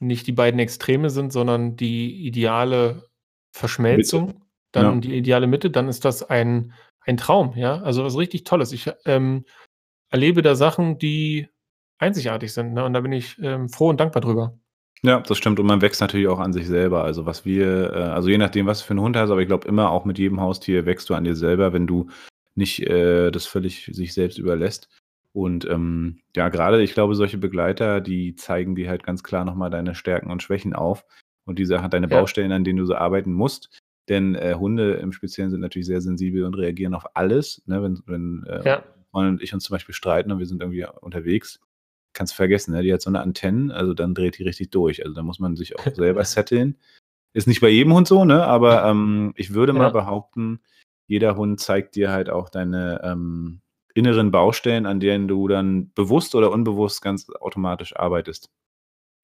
nicht die beiden Extreme sind, sondern die ideale Mitte. Verschmelzung, dann Ja. die ideale Mitte, dann ist das ein ein Traum, ja? Also, was richtig Tolles. Ich, ähm, erlebe da Sachen, die einzigartig sind, ne? Und da bin ich, ähm, froh und dankbar drüber. Ja, das stimmt und man wächst natürlich auch an sich selber. Also, was wir äh, also, je nachdem, was du für 'n Hund hast, aber ich glaube immer auch mit jedem Haustier wächst du an dir selber, wenn du nicht, äh, das völlig sich selbst überlässt. Und, ähm, ja, grade ich glaube, solche Begleiter, die zeigen dir halt ganz klar noch mal deine Stärken und Schwächen auf und die Sache deine Ja. Baustellen, an denen du so arbeiten musst. Denn, äh, Hunde im Speziellen sind natürlich sehr sensibel und reagieren auf alles, ne? Wenn wenn, äh, Ja. Und ich uns zum Beispiel streiten und wir sind irgendwie unterwegs, kannst du vergessen, ne? Die hat so 'ne Antennen, also, dann dreht die richtig durch. Also, da muss man sich auch selber [laughs] setteln. Ist nicht bei jedem Hund so, ne? Aber, ähm, ich würde mal Ja. behaupten, jeder Hund zeigt dir halt auch deine, ähm, inneren Baustellen, an denen du dann bewusst oder unbewusst ganz automatisch arbeitest.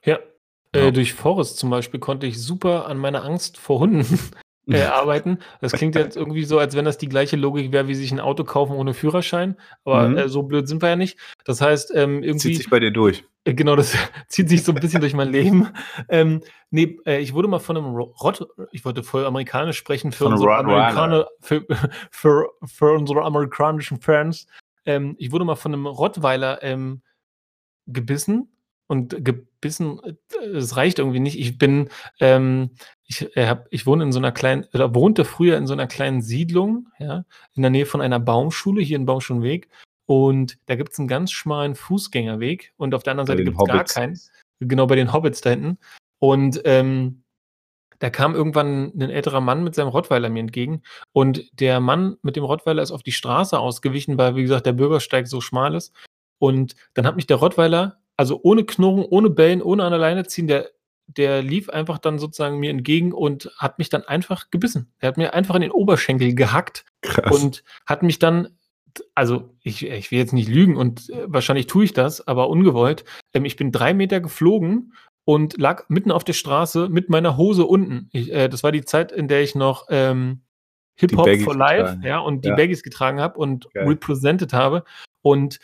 Ja. Ja. Äh, durch Forrest zum Beispiel konnte ich super an meiner Angst vor Hunden, äh, arbeiten. Das klingt jetzt irgendwie so, als wenn das die gleiche Logik wäre, wie sich 'n Auto kaufen ohne Führerschein, aber, Mhm. äh, so blöd sind wir ja nicht. Das heißt, ähm, Zieht irgendwie sich bei dir durch. äh, genau, das [laughs] zieht sich so 'n bisschen durch mein Leben. Ähm, ne, äh, ich wurde mal von 'nem Ro Rott ich wollte voll amerikanisch sprechen für unsere. Amerikaner für [laughs] für für unsere amerikanischen Fans. Ähm, ich wurde mal von 'nem Rottweiler, ähm, gebissen und gebissen, äh, es reicht irgendwie nicht. Ich bin, ähm ich, äh, habe ich wohne in so 'ner kleinen oder wohnte früher in so 'ner kleinen Siedlung, ja, in der Nähe von einer Baumschule hier in Baumschulenweg. Und da gibt's 'n ganz schmalen Fußgängerweg und auf der anderen Seite den gibt's gar keinen. Genau, bei den Hobbits da hinten. Und, ähm, da kam irgendwann 'nen älterer Mann mit seinem Rottweiler mir entgegen und der Mann mit dem Rottweiler ist auf die Straße ausgewichen, weil, wie gesagt, der Bürgersteig so schmal ist. Und dann hat mich der Rottweiler also, ohne Knurren, ohne Bellen, ohne an der Leine ziehen, der der lief einfach dann sozusagen mir entgegen und hat mich dann einfach gebissen. Er hat mir einfach in den Oberschenkel gehackt Krass. und hat mich dann also, ich ich will jetzt nicht lügen und, äh, wahrscheinlich tue ich das, aber ungewollt. Ähm, ich bin 3 Meter geflogen und lag mitten auf der Straße mit meiner Hose unten. Ich äh, das war die Zeit, in der ich noch, ähm, Hip-Hop Baggies for Life, getragen. ja, und die Ja. Baggies getragen habe und Geil. represented habe. Und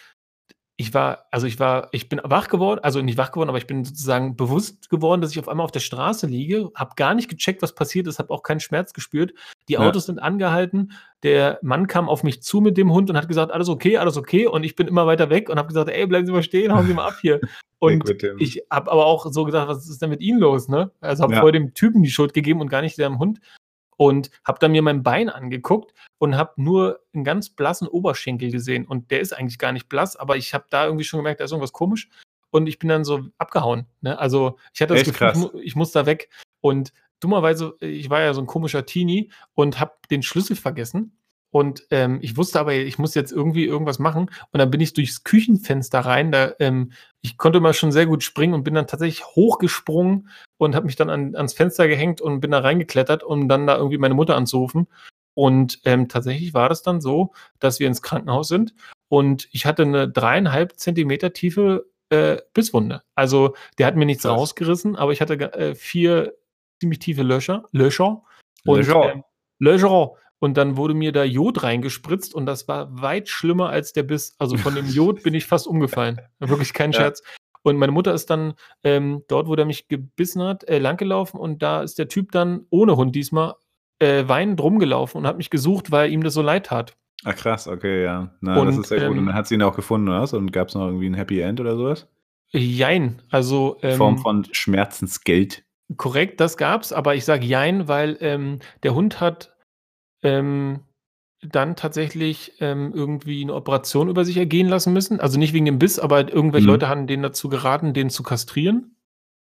ich war also, ich war ich bin wach geworden also, nicht wach geworden, aber ich bin sozusagen bewusst geworden, dass ich auf einmal auf der Straße liege, habe gar nicht gecheckt, was passiert ist, habe auch keinen Schmerz gespürt. Die Ja. Autos sind angehalten. Der Mann kam auf mich zu mit dem Hund und hat gesagt: „Alles okay, alles okay.“ Und ich bin immer weiter weg und habe gesagt: „Ey, bleiben Sie mal stehen, hauen Sie mal ab hier.“ [laughs] Weg Und ich habe aber auch so gedacht: „Was ist denn mit Ihnen los“, ne? Also, habe Ja. voll dem Typen die Schuld gegeben und gar nicht dem Hund. Und habe dann mir mein Bein angeguckt und habe nur 'n ganz blassen Oberschenkel gesehen. Und der ist eigentlich gar nicht blass, aber ich habe da irgendwie schon gemerkt, da ist irgendwas komisch. Und ich bin dann so abgehauen, ne? Also, ich hatte das Echt Gefühl, ich mu ich muss da weg. Und dummerweise ich war ja so 'n komischer Teenie und habe den Schlüssel vergessen. Und, ähm, ich wusste aber, ich muss jetzt irgendwie irgendwas machen. Und dann bin ich durchs Küchenfenster rein. Da, ähm ich konnte immer schon sehr gut springen und bin dann tatsächlich hochgesprungen und habe mich dann an ans Fenster gehängt und bin da reingeklettert, um dann da irgendwie meine Mutter anzurufen. Und, ähm, tatsächlich war das dann so, dass wir ins Krankenhaus sind und ich hatte 'ne 3,5 Zentimeter tiefe, äh, Bisswunde. Also, der hat mir nichts Krass. rausgerissen, aber ich hatte äh, 4 ziemlich tiefe Löcher Löcher und, Löcher. ähm Löcher. Und dann wurde mir da Jod reingespritzt und das war weit schlimmer als der Biss. Also, von dem Jod bin ich [laughs] fast umgefallen. Wirklich kein Ja. Scherz. Und meine Mutter ist dann, ähm, dort, wo der mich gebissen hat, äh, langgelaufen und da ist der Typ dann ohne Hund diesmal, äh, weinend rumgelaufen und hat mich gesucht, weil ihm das so leid tat. Ah, krass, okay, ja. Na, das Und, ist sehr gut. Und ähm dann hat sie ihn auch gefunden oder was? Und gab's noch irgendwie 'n Happy End oder so was? Jein. Also, In Form ähm von Schmerzensgeld? Korrekt, das gab's, aber ich sage jein, weil, ähm, der Hund hat, ähm, dann tatsächlich, ähm, irgendwie 'ne Operation über sich ergehen lassen müssen. Also, nicht wegen dem Biss, aber irgendwelche Mhm. Leute haben denen dazu geraten, den zu kastrieren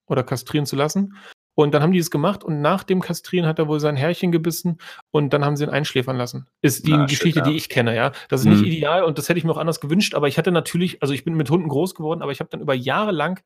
oder kastrieren zu lassen. Und dann haben die es gemacht und nach dem Kastrieren hat er wohl sein Härchen gebissen und dann haben sie ihn einschläfern lassen. Ist die shit, Geschichte, ja. die ich kenne, ja. Das ist nicht Mhm. ideal und das hätte ich mir auch anders gewünscht, aber ich hatte natürlich also, ich bin mit Hunden groß geworden, aber ich habe dann über Jahre lang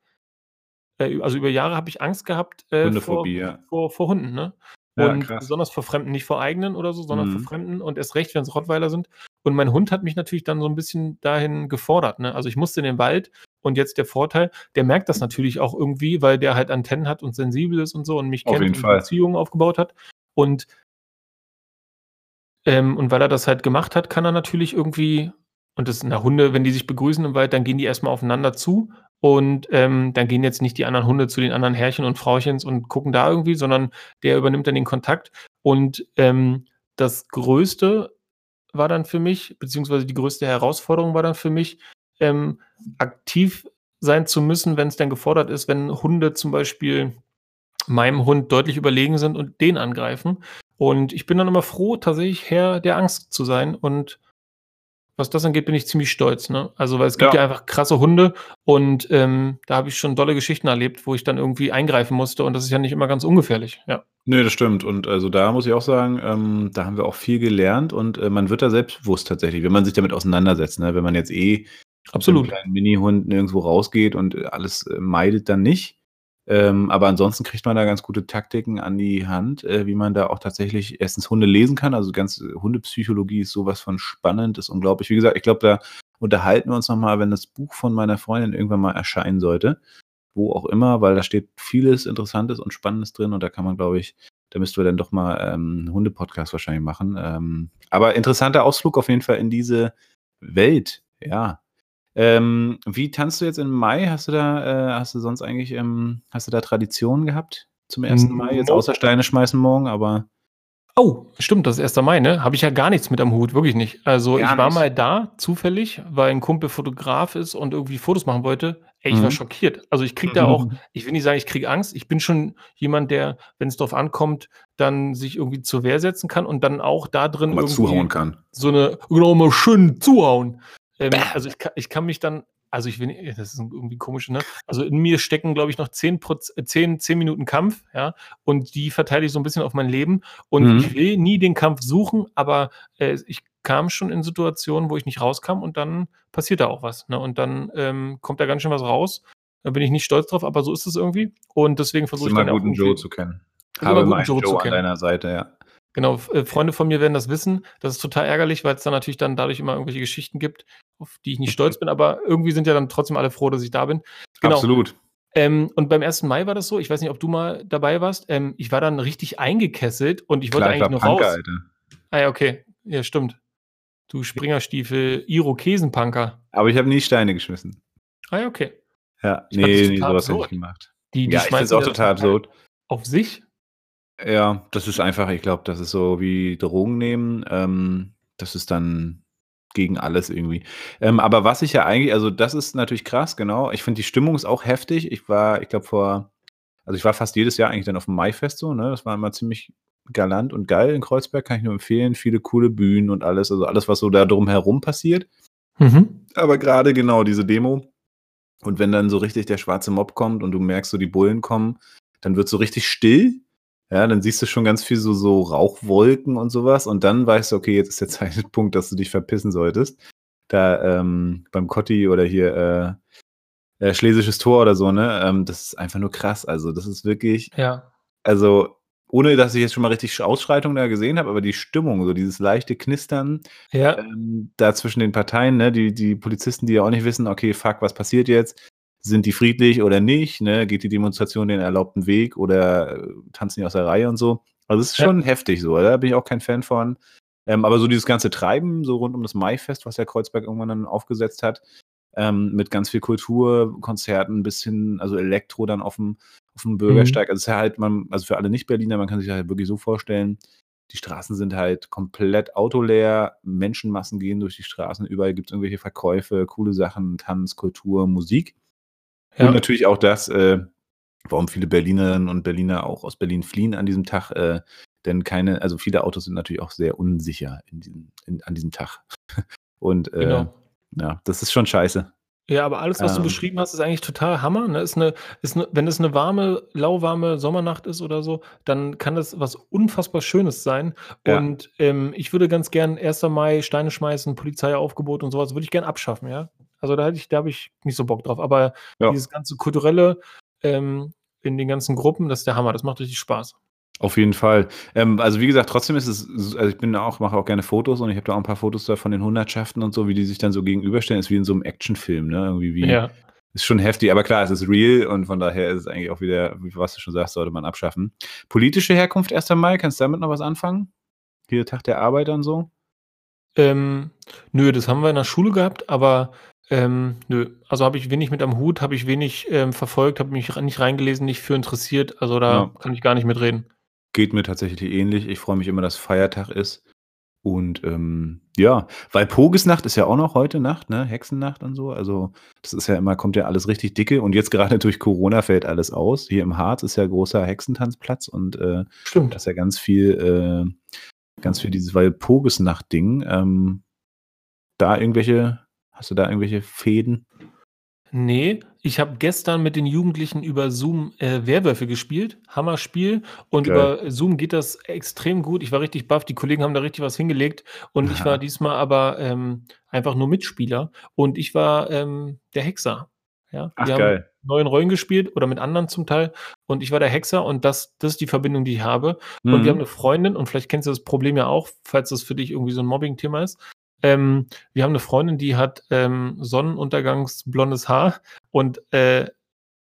äh, also, über Jahre habe ich Angst gehabt, äh, vor ja. vor vor Hunden, ne? Ja, Und krass. besonders vor Fremden, nicht vor eigenen oder so, sondern vor Mhm. Fremden und erst recht, wenn's Rottweiler sind. Und mein Hund hat mich natürlich dann so 'n bisschen dahin gefordert, ne? Also, ich musste in den Wald und jetzt der Vorteil, der merkt das natürlich auch irgendwie, weil der halt Antennen hat und sensibel ist und so und mich Auf kennt und Fall. Beziehungen aufgebaut hat. Und ähm, und weil er das halt gemacht hat, kann er natürlich irgendwie und das na, Hunde, wenn die sich begrüßen im Wald, dann gehen die erst mal aufeinander zu und, ähm, dann gehen jetzt nicht die anderen Hunde zu den anderen Herrchen und Frauchens und gucken da irgendwie, sondern der übernimmt dann den Kontakt. Und, ähm, das Größte war dann für mich beziehungsweise die größte Herausforderung war dann für mich, ähm, aktiv sein zu müssen, wenn's denn gefordert ist, wenn Hunde zum Beispiel meinem Hund deutlich überlegen sind und den angreifen. Und ich bin dann immer froh, tatsächlich Herr der Angst zu sein und was das angeht, bin ich ziemlich stolz, ne? Also, weil es gibt Ja. ja einfach krasse Hunde und, ähm, da habe ich schon dolle Geschichten erlebt, wo ich dann irgendwie eingreifen musste und das ist ja nicht immer ganz ungefährlich, ja. Ne, das stimmt. Und also, da muss ich auch sagen, ähm, da haben wir auch viel gelernt und, äh, man wird da selbstbewusst tatsächlich, wenn man sich damit auseinandersetzt, ne? Wenn man jetzt eh mit 'nem Absolut. kleinen Minihund nirgendswo rausgeht und, äh, alles, äh, meidet, dann nicht. Ähm, aber ansonsten kriegt man da ganz gute Taktiken an die Hand, äh, wie man da auch tatsächlich erstens Hunde lesen kann. Also, ganz Hundepsychologie ist so was von spannend, ist unglaublich. Wie gesagt, ich glaube, da unterhalten wir uns noch mal, wenn das Buch von meiner Freundin irgendwann mal erscheinen sollte, wo auch immer, weil da steht vieles Interessantes und Spannendes drin und da kann man, glaube ich da müssten wir dann doch mal, ähm, 'n Hunde-Podcast wahrscheinlich machen. Ähm, aber interessanter Ausflug auf jeden Fall in diese Welt, ja. Ähm, wie tanzt du jetzt im Mai? Hast du da äh, hast du sonst eigentlich, ähm hast du da Traditionen gehabt zum 1. Mai? Jetzt außer Steine schmeißen morgen, aber Oh, stimmt, das ist 1. Mai, ne? Habe ich ja gar nichts mit am Hut, wirklich nicht. Also, Gar ich war nicht? mal da, zufällig, weil 'n Kumpel Fotograf ist und irgendwie Fotos machen wollte. Ey, ich war Mhm. schockiert. Also, ich kriege da auch ich will nicht sagen, ich kriege Angst. Ich bin schon jemand, der, wenn's drauf ankommt, dann sich irgendwie zur Wehr setzen kann und dann auch da drin mal irgendwie zuhauen kann. so 'ne genau, mal schön zuhauen. Ähm, also, ich ka ich kann mich dann also, ich will ni das ist irgendwie komisch, ne? Also, in mir stecken, glaube ich, noch 10 Proz äh, 10 10 Minuten Kampf, ja, und die verteile ich so 'n bisschen auf mein Leben. Und Mhm. ich will nie den Kampf suchen, aber, äh, ich kam schon in Situationen, wo ich nicht rauskam und dann passiert da auch was, ne? Und dann, ähm, kommt da ganz schön was raus. Da bin ich nicht stolz drauf, aber so ist es irgendwie. Und deswegen versuche ich immer dann auch gut, 'n Joe zu kennen. immer Habe gut, 'n meinen Joe zu Joe an deiner Seite, ja. Genau, äh, Freunde von mir werden das wissen. Das ist total ärgerlich, weil's dann natürlich dann dadurch immer irgendwelche Geschichten gibt, auf die ich nicht stolz bin, aber irgendwie sind ja dann trotzdem alle froh, dass ich da bin. Genau. Absolut. Ähm, und beim 1. Mai war das so, ich weiß nicht, ob du mal dabei warst, ähm, ich war dann richtig eingekesselt und ich wollte Klar, ich eigentlich nur Punker, raus. Alter. Ah ja, okay. Ja, stimmt. Du Springerstiefel, Irokesenpunker. Aber ich habe nie Steine geschmissen. Ah ja, okay. Ja, Ich fand das ne, ne, total so was habe ich gemacht. Die die Ja, ich finde auch total absurd. auf sich. Ja, das ist einfach ich glaube, das ist so wie Drogen nehmen. Ähm, das ist dann gegen alles irgendwie. Ähm, aber was ich ja eigentlich also, das ist natürlich krass, genau. Ich finde, die Stimmung ist auch heftig. Ich war ich glaube, vor also, ich war fast jedes Jahr eigentlich dann aufm Maifest so, ne? Das war immer ziemlich galant und geil in Kreuzberg, kann ich nur empfehlen. Viele coole Bühnen und alles, also, alles, was so da drumherum passiert. Mhm. Aber grade genau diese Demo und wenn dann so richtig der schwarze Mob kommt und du merkst so, die Bullen kommen, dann wird's so richtig still. Ja, dann siehst du schon ganz viel so so Rauchwolken und so was und dann weißt du: „Okay, jetzt ist der [laughs] Zeitpunkt, dass du dich verpissen solltest.“ Da, ähm, beim Kotti oder hier, äh, äh, Schlesisches Tor oder so, ne? Ähm, das ist einfach nur krass. Also, das ist wirklich Ja. also, ohne dass ich jetzt schon mal richtig Sch Ausschreitungen da gesehen habe, aber die Stimmung, so dieses leichte Knistern, Ja. ähm, da zwischen den Parteien, ne? Die die Polizisten, die ja auch nicht wissen: „Okay, fuck, was passiert jetzt? Sind die friedlich oder nicht, ne? Geht die Demonstration den erlaubten Weg oder, äh, tanzen die aus der Reihe und so?“ Also, es ist Ja. schon heftig so, da bin ich auch kein Fan von. Ähm, aber so dieses ganze Treiben so rund um das Maifest, was ja Kreuzberg irgendwann dann aufgesetzt hat, ähm, mit ganz viel Kultur, Konzerten bis hin also, Elektro dann aufm aufm Mhm. Bürgersteig. Also, es ist ja halt man also, für alle Nicht-Berliner, man kann sich halt wirklich so vorstellen, die Straßen sind halt komplett autoleer, Menschenmassen gehen durch die Straßen, überall gibt's irgendwelche Verkäufe, coole Sachen, Tanz, Kultur, Musik. Ja. Und natürlich auch das, äh warum viele Berlinerinnen und Berliner auch aus Berlin fliehen an diesem Tag. Äh, denn keine, also viele Autos sind natürlich auch sehr unsicher in diesem, in, an diesem Tag. [laughs] Und äh, genau. ja, das ist schon scheiße. Ja, aber alles, was du ähm. beschrieben hast, ist eigentlich total Hammer, ne? Ist 'ne ist 'ne wenn es eine warme, lauwarme Sommernacht ist oder so, dann kann das was unfassbar Schönes sein. Ja. Und, ähm, ich würde ganz gern 1. Mai, Steine schmeißen, Polizeiaufgebot und sowas würde ich gern abschaffen, ja? Also, da hätte ich da habe ich nicht so Bock drauf. Aber Ja. dieses ganze Kulturelle, ähm, in den ganzen Gruppen, das ist der Hammer. Das macht richtig Spaß. Auf jeden Fall. Ähm, also, wie gesagt, trotzdem ist es also, ich bin auch mache auch gerne Fotos und ich habe da auch ein paar Fotos da von den Hundertschaften und so, wie die sich dann so gegenüberstellen. Ist wie in so einem Actionfilm, ne? Irgendwie wie Ja. ist schon heftig, aber klar, es ist real und von daher ist es eigentlich auch wieder, was du schon sagst, sollte man abschaffen. Politische Herkunft 1. Mai, kannst du damit noch was anfangen? Hier Tag der Arbeit und so? Ähm, nö, das haben wir in der Schule gehabt, aber, ähm, nö. Also, habe ich wenig mit am Hut, habe ich wenig, ähm, verfolgt, habe mich nicht reingelesen, nicht für interessiert. Also, da Ja. kann ich gar nicht mitreden. Geht mir tatsächlich ähnlich. Ich freue mich immer, dass Feiertag ist. Und, ähm, ja, weil Pogesnacht ist ja auch noch heute Nacht, ne? Hexennacht und so. Also, das ist ja immer kommt ja alles richtig dicke und jetzt gerade [laughs] durch Corona fällt alles aus. Hier im Harz ist ja großer Hexentanzplatz und, äh, Stimmt. da ist ja ganz viel, äh ganz viel dieses Walpurgisnacht-Ding. Ähm, da irgendwelche hast du da irgendwelche Fäden? Nee, ich habe gestern mit den Jugendlichen über Zoom, äh, Werwölfe gespielt. Hammerspiel. Und Geil. über Zoom geht das extrem gut. Ich war richtig baff. Die Kollegen haben da richtig was hingelegt. Und ich war diesmal aber, ähm, einfach nur Mitspieler. Und ich war, ähm, der Hexer. Ja, Ach, wir haben geil. neuen Rollen gespielt oder mit anderen zum Teil. Und ich war der Hexer und das das ist die Verbindung, die ich habe. Und wir haben mhm. eine Freundin und vielleicht kennst du das Problem ja auch, falls das für dich irgendwie so ein Mobbing-Thema ist. Ähm, wir haben eine Freundin, die hat, ähm, sonnenuntergangsblondes Haar und, äh,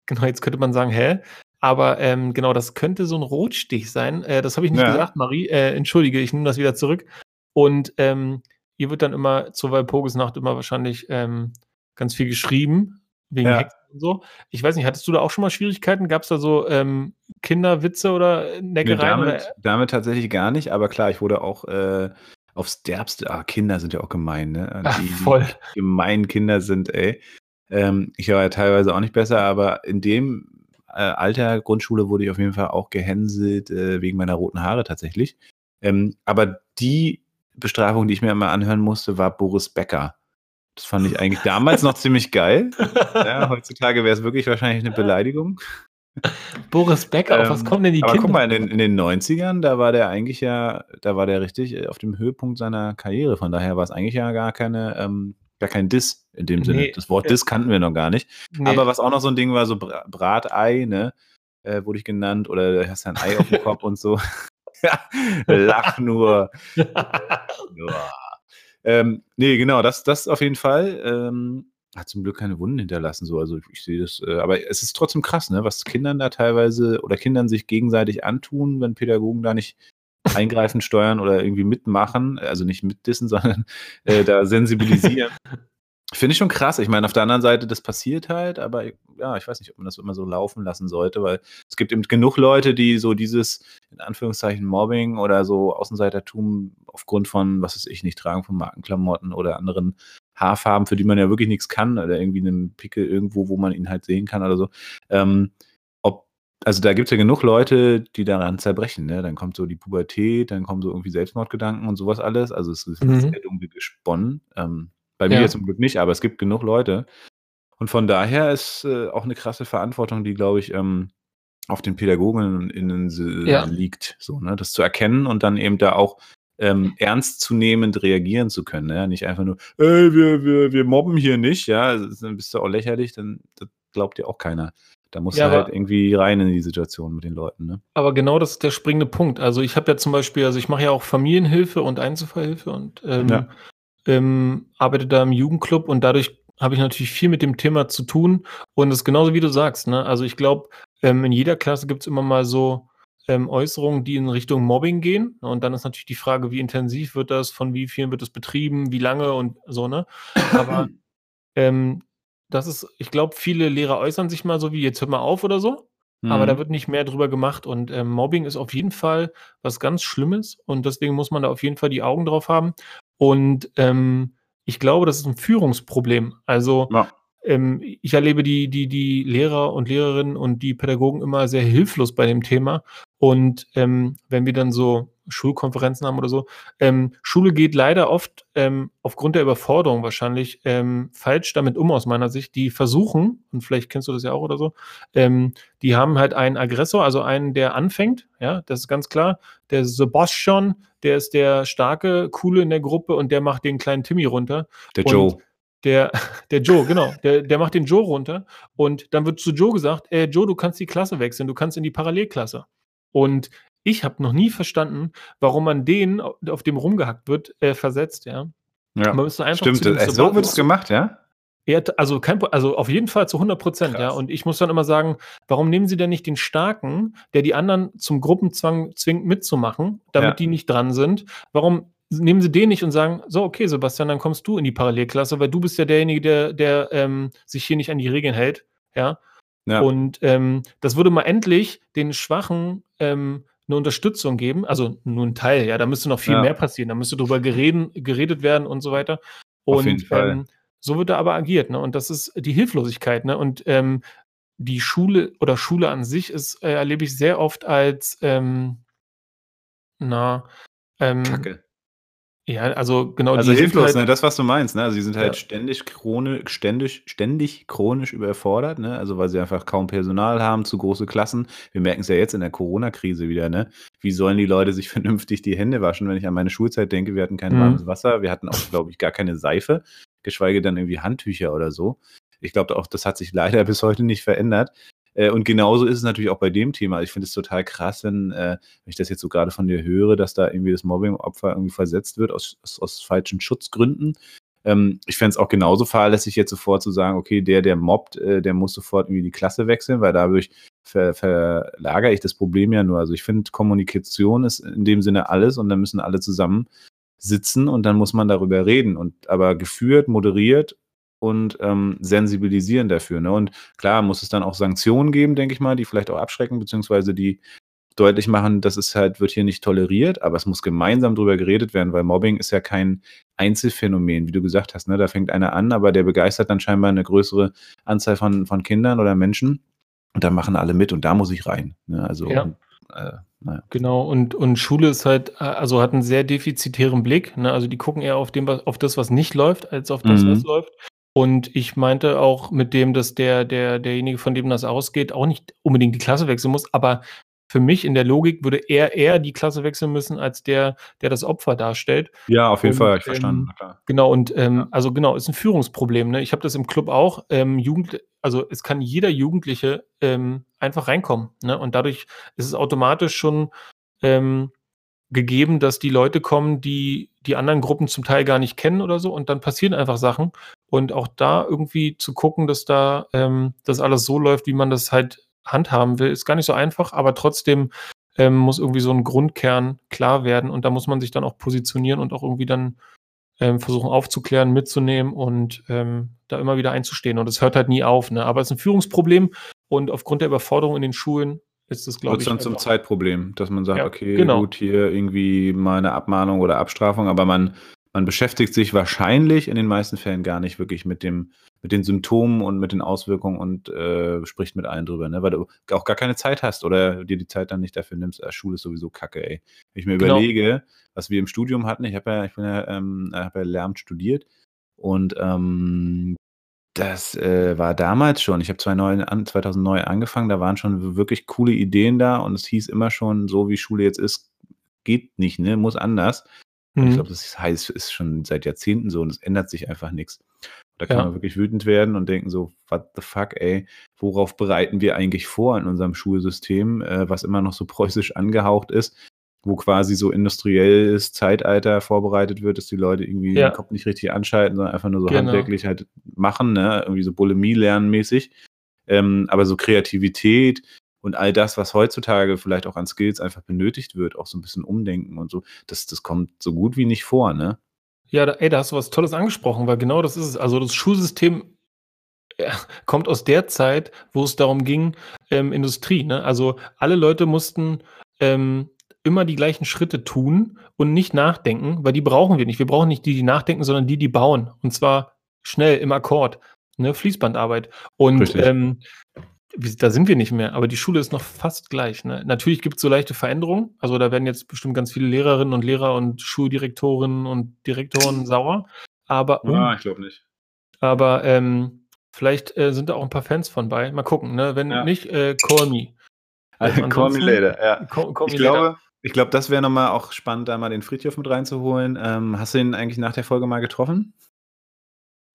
genau, jetzt könnte man sagen: „Hä?“ Aber, ähm, genau, das könnte so ein Rotstich sein. Äh, das habe ich nicht Ja. gesagt, Marie. Äh, entschuldige, ich nehme das wieder zurück. Und, ähm, ihr wird dann immer zur Walpurgisnacht immer wahrscheinlich, ähm, ganz viel geschrieben wegen Ja. Hexen und so. Ich weiß nicht, hattest du da auch schon mal Schwierigkeiten? Gab es da so, ähm, Kinderwitze oder Ne, Neckereien oder damit damit tatsächlich gar nicht, aber klar, ich wurde auch, äh aufs Derbste. Ah, Kinder sind ja auch gemein, ne? Ach, die, voll. Die gemeinen Kinder sind, ey. Ähm, ich war ja teilweise auch nicht besser, aber in dem äh, Alter Grundschule wurde ich auf jeden Fall auch gehänselt äh, wegen meiner roten Haare tatsächlich. Ähm, aber die Bestrafung, die ich mir immer anhören musste, war Boris Becker. Das fand ich eigentlich damals noch [laughs] ziemlich geil. Ja, [laughs] heutzutage wäre es wirklich wahrscheinlich eine Beleidigung. [laughs] Boris Becker, auf was ähm, kommen denn die aber Kinder? guck mal, in den, in den 90ern, da war der eigentlich ja, da war der richtig äh, auf dem Höhepunkt seiner Karriere. Von daher war es eigentlich ja gar keine, ähm, gar kein Diss in dem Sinne. Nee, das Wort Diss kannten wir noch gar nicht. Nee. Aber was auch noch so ein Ding war, so Bratei, ne? Äh, wurde ich genannt, oder du hast ja ein Ei auf dem Kopf und so. [laughs] Lach nur. [laughs] ja. ähm, nee, genau, das, das auf jeden Fall. Ähm, hat zum Glück keine Wunden hinterlassen, so. Also ich sehe das, äh, aber es ist trotzdem krass, ne, was Kindern da teilweise oder Kindern sich gegenseitig antun, wenn Pädagogen da nicht eingreifen, steuern oder irgendwie mitmachen, also nicht mitdissen, [laughs] sondern äh, da sensibilisieren. Finde ich schon krass. Ich meine, auf der anderen Seite, das passiert halt, aber ja, ich weiß nicht, ob man das immer so laufen lassen sollte, weil es gibt eben genug Leute, die so dieses, in Anführungszeichen, Mobbing oder so Außenseitertum aufgrund von, was weiß ich, nicht tragen von Markenklamotten oder anderen Haarfarben, für die man ja wirklich nichts kann, oder irgendwie einen Pickel irgendwo, wo man ihn halt sehen kann oder so. Ähm, ob, also da gibt es ja genug Leute, die daran zerbrechen, ne? Dann kommt so die Pubertät, dann kommen so irgendwie Selbstmordgedanken und sowas alles. Also es ist mhm. sehr dunkel gesponnen. Ähm, bei mir ja. zum Glück nicht, aber es gibt genug Leute. Und von daher ist äh, auch eine krasse Verantwortung, die, glaube ich, ähm, auf den Pädagogen in, ja. liegt, so, ne? das zu erkennen und dann eben da auch ähm, ernstzunehmend reagieren zu können. Ja? Nicht einfach nur, ey, wir, wir, wir mobben hier nicht, ja, dann bist du auch lächerlich, dann glaubt dir auch keiner. Da musst ja, du halt irgendwie rein in die Situation mit den Leuten. Ne? Aber genau das ist der springende Punkt. Also ich habe ja zum Beispiel, also ich mache ja auch Familienhilfe und Einzelfallhilfe und ähm, ja. ähm, arbeite da im Jugendclub und dadurch habe ich natürlich viel mit dem Thema zu tun. Und es ist genauso wie du sagst. Ne? Also ich glaube, ähm, in jeder Klasse gibt es immer mal so ähm, Äußerungen, die in Richtung Mobbing gehen. Und dann ist natürlich die Frage, wie intensiv wird das, von wie vielen wird es betrieben, wie lange und so, ne? Aber [clears throat] ähm, das ist, ich glaube, viele Lehrer äußern sich mal so wie, jetzt hört mal auf oder so. Mhm. Aber da mhm. wird nicht mehr drüber gemacht. Und ähm, Mobbing ist auf jeden Fall was ganz Schlimmes. Und deswegen muss man da auf jeden Fall die Augen drauf haben. Und ähm, ich glaube, das ist ein Führungsproblem. Also ja. Ähm, ich erlebe die, die, die Lehrer und Lehrerinnen und die Pädagogen immer sehr hilflos bei dem Thema. Und ähm, wenn wir dann so Schulkonferenzen haben oder so, ähm, Schule geht leider oft ähm, aufgrund der Überforderung wahrscheinlich ähm, falsch damit um aus meiner Sicht. Die versuchen, und vielleicht kennst du das ja auch oder so, ähm, die haben halt einen Aggressor, also einen, der anfängt, ja, das ist ganz klar. Der Sebastian, der ist der starke, coole in der Gruppe und der macht den kleinen Timmy runter. Der und Joe. Der, [laughs] der Joe, genau. Der, der macht den Joe runter und dann wird zu Joe gesagt, äh, Joe, du kannst die Klasse wechseln, du kannst in die Parallelklasse. Und ich habe noch nie verstanden, warum man den, auf dem rumgehackt wird, äh, versetzt, ja. Ja, man müsste einfach stimmt. Äh, so wird es gemacht, ja? Er, also, kein, also auf jeden Fall zu 100 Prozent, ja. Und ich muss dann immer sagen, warum nehmen Sie denn nicht den Starken, der die anderen zum Gruppenzwang zwingt mitzumachen, damit ja. die nicht dran sind? Warum nehmen Sie den nicht und sagen, so, okay, Sebastian, dann kommst du in die Parallelklasse, weil du bist ja derjenige, der, der ähm, sich hier nicht an die Regeln hält, ja. ja. Und ähm, das würde mal endlich den Schwachen ähm, eine Unterstützung geben, also nur ein Teil, ja, da müsste noch viel ja. mehr passieren, da müsste drüber gereden, geredet werden und so weiter. Und Auf jeden Fall. Ähm, so wird da aber agiert, ne? Und das ist die Hilflosigkeit, ne? Und ähm, die Schule oder Schule an sich ist, äh, erlebe ich sehr oft als ähm, na, Kacke. Ja, also genau. Also hilflos, halt, ne? Das, was du meinst, ne? Also die sind halt ja. ständig chronisch, ständig, ständig chronisch überfordert, ne? Also weil sie einfach kaum Personal haben, zu große Klassen. Wir merken es ja jetzt in der Corona-Krise wieder, ne? Wie sollen die Leute sich [laughs] vernünftig die Hände waschen, wenn ich an meine Schulzeit denke, wir hatten kein mhm. warmes Wasser, wir hatten auch, glaube ich, gar keine Seife, geschweige denn irgendwie Handtücher oder so. Ich glaube auch, das hat sich leider [laughs] bis heute nicht verändert. Äh, und genauso ist es natürlich auch bei dem Thema. Ich finde es total krass, wenn, äh, wenn ich das jetzt so gerade von dir höre, dass da irgendwie das Mobbing-Opfer irgendwie versetzt wird aus, aus, aus falschen Schutzgründen. Ähm, ich fände es auch genauso fahrlässig, jetzt sofort zu sagen, okay, der, der mobbt, äh, der muss sofort irgendwie die Klasse wechseln, weil dadurch ver verlagere ich das Problem ja nur. Also ich finde, Kommunikation ist in dem Sinne alles und dann müssen alle zusammen sitzen und dann muss man darüber reden. Und aber geführt, moderiert und ähm, sensibilisieren dafür. Ne? Und klar muss es dann auch Sanktionen geben, denke ich mal, die vielleicht auch abschrecken, beziehungsweise die deutlich machen, dass es halt, wird hier nicht toleriert, aber es muss gemeinsam drüber geredet werden, weil Mobbing ist ja kein Einzelfänomen, wie du gesagt hast, ne? Da fängt einer an, aber der begeistert dann scheinbar eine größere Anzahl von, von Kindern oder Menschen. Und da machen alle mit und da muss ich rein. Ne? Also ja. äh, naja. Genau, und, und Schule ist halt, äh, also hat einen sehr defizitären Blick. Ne? Also die gucken eher auf, dem, auf das, was nicht läuft, als auf das, mhm. was läuft. Und ich meinte auch mit dem, dass der, der, derjenige, von dem das ausgeht, auch nicht unbedingt die Klasse wechseln muss, aber für mich in der Logik würde er eher die Klasse wechseln müssen, als der, der das Opfer darstellt. Ja, auf jeden und, Fall, ich verstanden. Ähm, genau, und ähm, ja. also genau, ist ein Führungsproblem. Ne? Ich habe das im Club auch. Ähm, Jugend, also es kann jeder Jugendliche ähm, einfach reinkommen. Ne? Und dadurch ist es automatisch schon ähm, gegeben, dass die Leute kommen, die die anderen Gruppen zum Teil gar nicht kennen oder so. Und dann passieren einfach Sachen. Und auch da irgendwie zu gucken, dass da ähm, das alles so läuft, wie man das halt handhaben will, ist gar nicht so einfach, aber trotzdem ähm, muss irgendwie so ein Grundkern klar werden. Und da muss man sich dann auch positionieren und auch irgendwie dann ähm, versuchen aufzuklären, mitzunehmen und ähm, da immer wieder einzustehen. Und es hört halt nie auf, ne? aber es ist ein Führungsproblem. Und aufgrund der Überforderung in den Schulen ist es, glaube ich. dann zum Zeitproblem, dass man sagt, ja, okay, genau. gut, hier irgendwie mal eine Abmahnung oder Abstrafung, aber man, man beschäftigt sich wahrscheinlich in den meisten Fällen gar nicht wirklich mit dem, mit den Symptomen und mit den Auswirkungen und äh, spricht mit allen drüber, ne? weil du auch gar keine Zeit hast oder dir die Zeit dann nicht dafür nimmst. Äh, Schule ist sowieso kacke, ey. Wenn ich mir genau. überlege, was wir im Studium hatten, ich habe ja, ich bin ja, ähm, habe ja Lehramt studiert und ähm, das äh, war damals schon. Ich habe 2009 angefangen, da waren schon wirklich coole Ideen da und es hieß immer schon, so wie Schule jetzt ist, geht nicht, ne? Muss anders. Mhm. Ich glaube, das heißt, ist schon seit Jahrzehnten so und es ändert sich einfach nichts. Da kann ja. man wirklich wütend werden und denken so, what the fuck, ey, worauf bereiten wir eigentlich vor in unserem Schulsystem, äh, was immer noch so preußisch angehaucht ist? Wo quasi so industrielles Zeitalter vorbereitet wird, dass die Leute irgendwie ja. den Kopf nicht richtig anschalten, sondern einfach nur so genau. handwerklich halt machen, ne? irgendwie so Bulimie lernen mäßig. Ähm, aber so Kreativität und all das, was heutzutage vielleicht auch an Skills einfach benötigt wird, auch so ein bisschen umdenken und so, das, das kommt so gut wie nicht vor, ne? Ja, da, ey, da hast du was Tolles angesprochen, weil genau das ist es. Also das Schulsystem kommt aus der Zeit, wo es darum ging, ähm, Industrie. Ne? Also alle Leute mussten ähm, immer die gleichen Schritte tun und nicht nachdenken, weil die brauchen wir nicht. Wir brauchen nicht die, die nachdenken, sondern die, die bauen. Und zwar schnell im Akkord. ne, Fließbandarbeit. Und ähm, da sind wir nicht mehr, aber die Schule ist noch fast gleich. Ne? Natürlich gibt es so leichte Veränderungen. Also da werden jetzt bestimmt ganz viele Lehrerinnen und Lehrer und Schuldirektorinnen und Direktoren sauer. Aber ah, ich glaube nicht. Aber ähm, vielleicht äh, sind da auch ein paar Fans von bei. Mal gucken. Ne? Wenn ja. nicht, äh, call me. Also [laughs] call me later. Ja. Call, call ich glaube, ich glaube, das wäre nochmal auch spannend, da mal den Friedhof mit reinzuholen. Ähm, hast du ihn eigentlich nach der Folge mal getroffen?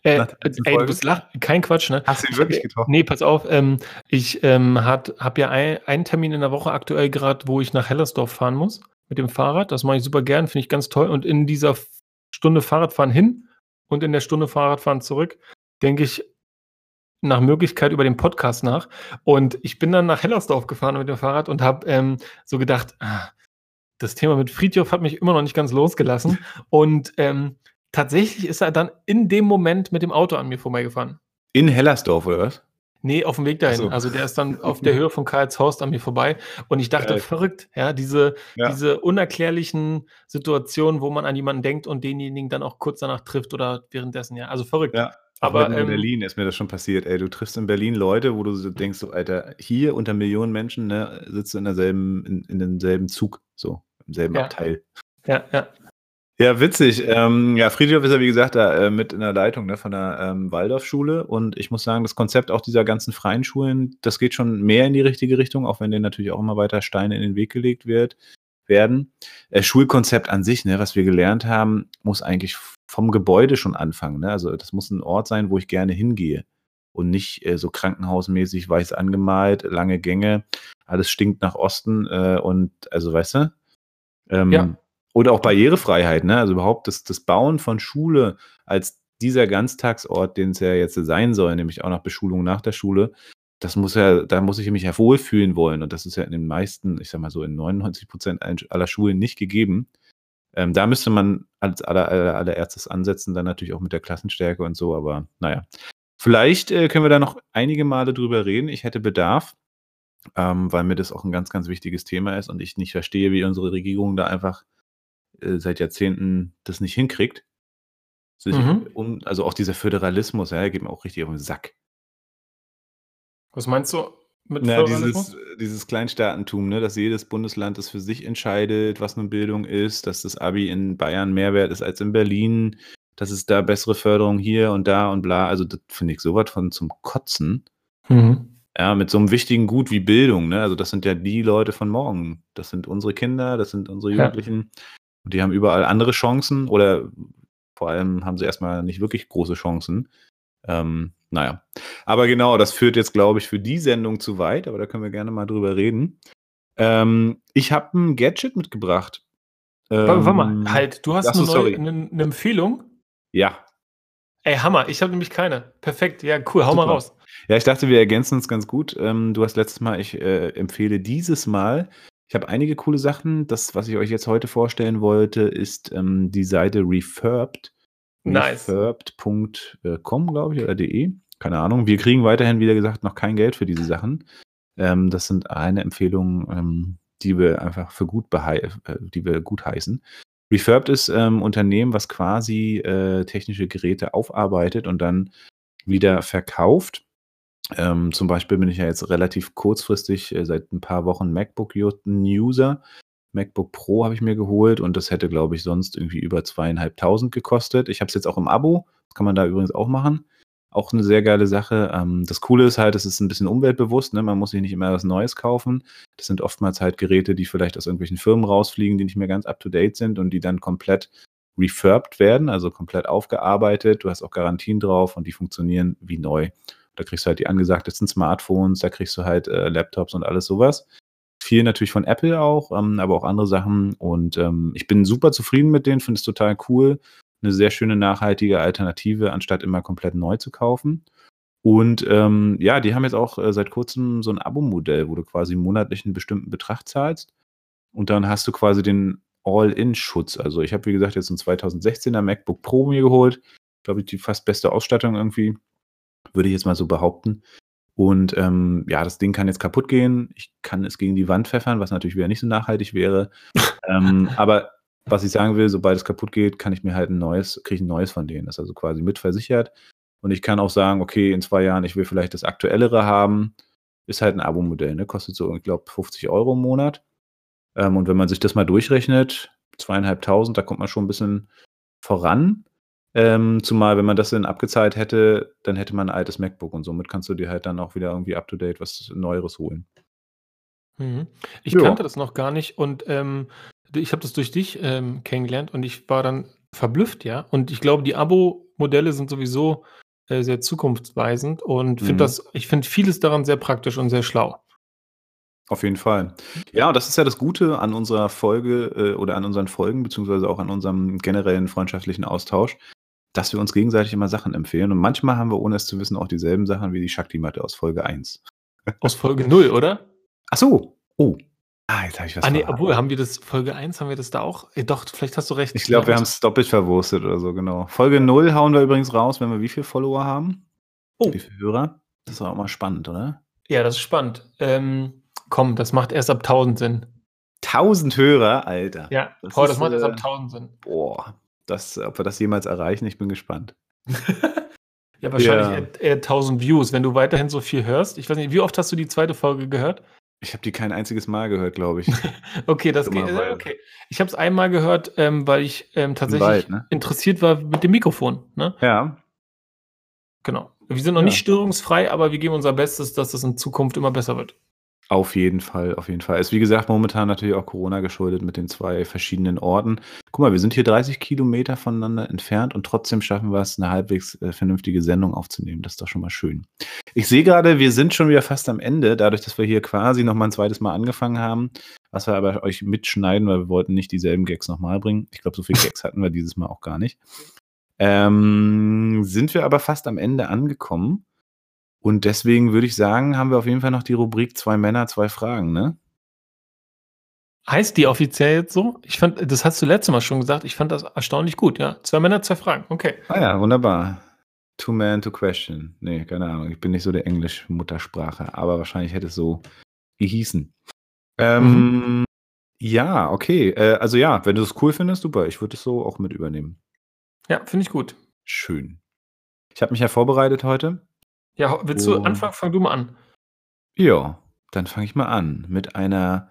Äh, ey, du bist lach kein Quatsch, ne? Hast du ihn wirklich getroffen? Nee, pass auf, ähm, ich ähm, habe ja ein, einen Termin in der Woche aktuell gerade, wo ich nach Hellersdorf fahren muss mit dem Fahrrad. Das mache ich super gern, finde ich ganz toll. Und in dieser Stunde Fahrradfahren hin und in der Stunde Fahrradfahren zurück, denke ich nach Möglichkeit über den Podcast nach. Und ich bin dann nach Hellersdorf gefahren mit dem Fahrrad und habe ähm, so gedacht, ah, das Thema mit Friedhof hat mich immer noch nicht ganz losgelassen. [laughs] Und ähm, tatsächlich ist er dann in dem Moment mit dem Auto an mir vorbeigefahren. In Hellersdorf, oder was? Nee, auf dem Weg dahin. So. Also der ist dann [laughs] auf der Höhe von Karlshorst an mir vorbei. Und ich dachte, ja. verrückt, ja, diese, ja. diese unerklärlichen Situationen, wo man an jemanden denkt und denjenigen dann auch kurz danach trifft oder währenddessen, ja. Also verrückt. Ja. Aber in ähm, Berlin ist mir das schon passiert, ey. Du triffst in Berlin Leute, wo du so denkst, so, Alter, hier unter Millionen Menschen, ne, sitzt du in derselben, in, in demselben Zug, so, im selben ja. Abteil. Ja, ja. Ja, witzig. Ähm, ja, Friedhof ist ja, wie gesagt, da äh, mit in der Leitung ne, von der ähm, Waldorfschule. Und ich muss sagen, das Konzept auch dieser ganzen freien Schulen, das geht schon mehr in die richtige Richtung, auch wenn denen natürlich auch immer weiter Steine in den Weg gelegt wird, werden. Äh, Schulkonzept an sich, ne, was wir gelernt haben, muss eigentlich vom Gebäude schon anfangen. Ne? Also das muss ein Ort sein, wo ich gerne hingehe. Und nicht äh, so krankenhausmäßig weiß angemalt, lange Gänge, alles stinkt nach Osten äh, und also weißt du? Ähm, ja oder auch Barrierefreiheit, ne? Also überhaupt das, das Bauen von Schule als dieser Ganztagsort, den es ja jetzt sein soll, nämlich auch nach Beschulung nach der Schule, das muss ja, da muss ich mich ja wohlfühlen wollen. Und das ist ja in den meisten, ich sag mal so, in 99 Prozent aller Schulen nicht gegeben. Ähm, da müsste man als aller, aller, allererstes ansetzen, dann natürlich auch mit der Klassenstärke und so, aber naja. Vielleicht äh, können wir da noch einige Male drüber reden. Ich hätte Bedarf, ähm, weil mir das auch ein ganz, ganz wichtiges Thema ist und ich nicht verstehe, wie unsere Regierung da einfach äh, seit Jahrzehnten das nicht hinkriegt. Mhm. Um, also auch dieser Föderalismus, ja, geht mir auch richtig auf den Sack. Was meinst du mit Na, Föderalismus? Dieses, dieses Kleinstaatentum, ne, dass jedes Bundesland das für sich entscheidet, was nun Bildung ist, dass das Abi in Bayern mehr wert ist als in Berlin, dass es da bessere Förderung hier und da und bla. Also das finde ich sowas von zum Kotzen. Mhm. Ja, mit so einem wichtigen Gut wie Bildung, ne? Also das sind ja die Leute von morgen. Das sind unsere Kinder, das sind unsere Jugendlichen. Ja. Und die haben überall andere Chancen oder vor allem haben sie erstmal nicht wirklich große Chancen. Ähm, naja. Aber genau, das führt jetzt, glaube ich, für die Sendung zu weit, aber da können wir gerne mal drüber reden. Ähm, ich habe ein Gadget mitgebracht. Ähm, warte, mal, halt, du hast eine, neue, eine, eine, Empfehlung? Ja. Ey, Hammer, ich habe nämlich keine. Perfekt, ja, cool, hau Super. mal raus. Ja, ich dachte, wir ergänzen uns ganz gut. Ähm, du hast letztes Mal, ich äh, empfehle dieses Mal ich habe einige coole Sachen. Das, was ich euch jetzt heute vorstellen wollte, ist ähm, die Seite Refurbed. Nice. Refurbed.com, glaube ich, oder de. Keine Ahnung. Wir kriegen weiterhin, wie gesagt, noch kein Geld für diese Sachen. Ähm, das sind eine Empfehlung, ähm, die wir einfach für gut, äh, die wir gut heißen. Refurbed ist ein ähm, Unternehmen, was quasi äh, technische Geräte aufarbeitet und dann wieder verkauft. Ähm, zum Beispiel bin ich ja jetzt relativ kurzfristig äh, seit ein paar Wochen MacBook-User. MacBook Pro habe ich mir geholt und das hätte, glaube ich, sonst irgendwie über zweieinhalbtausend gekostet. Ich habe es jetzt auch im Abo. Das kann man da übrigens auch machen. Auch eine sehr geile Sache. Ähm, das Coole ist halt, es ist ein bisschen umweltbewusst. Ne? Man muss sich nicht immer was Neues kaufen. Das sind oftmals halt Geräte, die vielleicht aus irgendwelchen Firmen rausfliegen, die nicht mehr ganz up-to-date sind und die dann komplett refurbed werden, also komplett aufgearbeitet. Du hast auch Garantien drauf und die funktionieren wie neu. Da kriegst du halt die angesagtesten Smartphones, da kriegst du halt äh, Laptops und alles sowas. Viel natürlich von Apple auch, ähm, aber auch andere Sachen. Und ähm, ich bin super zufrieden mit denen, finde es total cool. Eine sehr schöne, nachhaltige Alternative, anstatt immer komplett neu zu kaufen. Und ähm, ja, die haben jetzt auch äh, seit kurzem so ein Abo-Modell, wo du quasi monatlich einen bestimmten Betrag zahlst. Und dann hast du quasi den All-In-Schutz. Also ich habe, wie gesagt, jetzt ein 2016er MacBook Pro mir geholt. Glaube ich, die fast beste Ausstattung irgendwie würde ich jetzt mal so behaupten. Und ähm, ja, das Ding kann jetzt kaputt gehen. Ich kann es gegen die Wand pfeffern, was natürlich wieder nicht so nachhaltig wäre. [laughs] ähm, aber was ich sagen will, sobald es kaputt geht, kann ich mir halt ein neues, kriege ich ein neues von denen. Das ist also quasi mitversichert. Und ich kann auch sagen, okay, in zwei Jahren, ich will vielleicht das aktuellere haben. Ist halt ein Abo-Modell, ne? Kostet so, ich glaube, 50 Euro im Monat. Ähm, und wenn man sich das mal durchrechnet, zweieinhalbtausend, da kommt man schon ein bisschen voran. Ähm, zumal, wenn man das dann abgezahlt hätte, dann hätte man ein altes MacBook und somit kannst du dir halt dann auch wieder irgendwie up to date was Neueres holen. Mhm. Ich ja. kannte das noch gar nicht und ähm, ich habe das durch dich ähm, kennengelernt und ich war dann verblüfft, ja. Und ich glaube, die Abo-Modelle sind sowieso äh, sehr zukunftsweisend und finde mhm. das, ich finde vieles daran sehr praktisch und sehr schlau. Auf jeden Fall. Ja, das ist ja das Gute an unserer Folge äh, oder an unseren Folgen, beziehungsweise auch an unserem generellen freundschaftlichen Austausch, dass wir uns gegenseitig immer Sachen empfehlen. Und manchmal haben wir, ohne es zu wissen, auch dieselben Sachen wie die Shakti-Matte aus Folge 1. [laughs] Aus Folge 0, oder? Ach so. Oh. Ah, jetzt habe ich was Ah, nee, obwohl, haben wir das, Folge 1, haben wir das da auch? Äh, doch, vielleicht hast du recht. Ich glaube, wir haben es doppelt verwurstet oder so, genau. Folge 0 hauen wir übrigens raus, wenn wir wie viele Follower haben? Oh. Wie viele Hörer? Das ist auch mal spannend, oder? Ja, das ist spannend. Ähm, Komm, das macht erst ab 1000 Sinn. 1000 Hörer, Alter. Ja, das, boah, das ist, macht erst ab 1000 äh, Sinn. Boah, das, ob wir das jemals erreichen, ich bin gespannt. [laughs] ja, wahrscheinlich ja. Eher, eher 1000 Views, wenn du weiterhin so viel hörst. Ich weiß nicht, wie oft hast du die zweite Folge gehört? Ich habe die kein einziges Mal gehört, glaube ich. [laughs] okay, das geht. Äh, okay. Ich habe es einmal gehört, ähm, weil ich ähm, tatsächlich Wald, ne? interessiert war mit dem Mikrofon. Ne? Ja. Genau. Wir sind noch ja. nicht störungsfrei, aber wir geben unser Bestes, dass das in Zukunft immer besser wird. Auf jeden Fall, auf jeden Fall. Ist wie gesagt momentan natürlich auch Corona geschuldet mit den zwei verschiedenen Orten. Guck mal, wir sind hier 30 Kilometer voneinander entfernt und trotzdem schaffen wir es, eine halbwegs äh, vernünftige Sendung aufzunehmen. Das ist doch schon mal schön. Ich sehe gerade, wir sind schon wieder fast am Ende, dadurch, dass wir hier quasi noch mal ein zweites Mal angefangen haben, was wir aber euch mitschneiden, weil wir wollten nicht dieselben Gags nochmal bringen. Ich glaube, so viele Gags hatten wir dieses Mal auch gar nicht. Ähm, sind wir aber fast am Ende angekommen. Und deswegen würde ich sagen, haben wir auf jeden Fall noch die Rubrik zwei Männer, zwei Fragen, ne? Heißt die offiziell jetzt so? Ich fand, das hast du letztes Mal schon gesagt, ich fand das erstaunlich gut, ja. Zwei Männer, zwei Fragen, okay. Ah ja, wunderbar. Two man, two question. Nee, keine Ahnung. Ich bin nicht so der Englisch-Muttersprache, aber wahrscheinlich hätte es so gehießen. Ähm, mhm. Ja, okay. Äh, also ja, wenn du es cool findest, super. Ich würde es so auch mit übernehmen. Ja, finde ich gut. Schön. Ich habe mich ja vorbereitet heute. Ja, willst du anfangen? Fang du mal an. Ja, dann fange ich mal an mit einer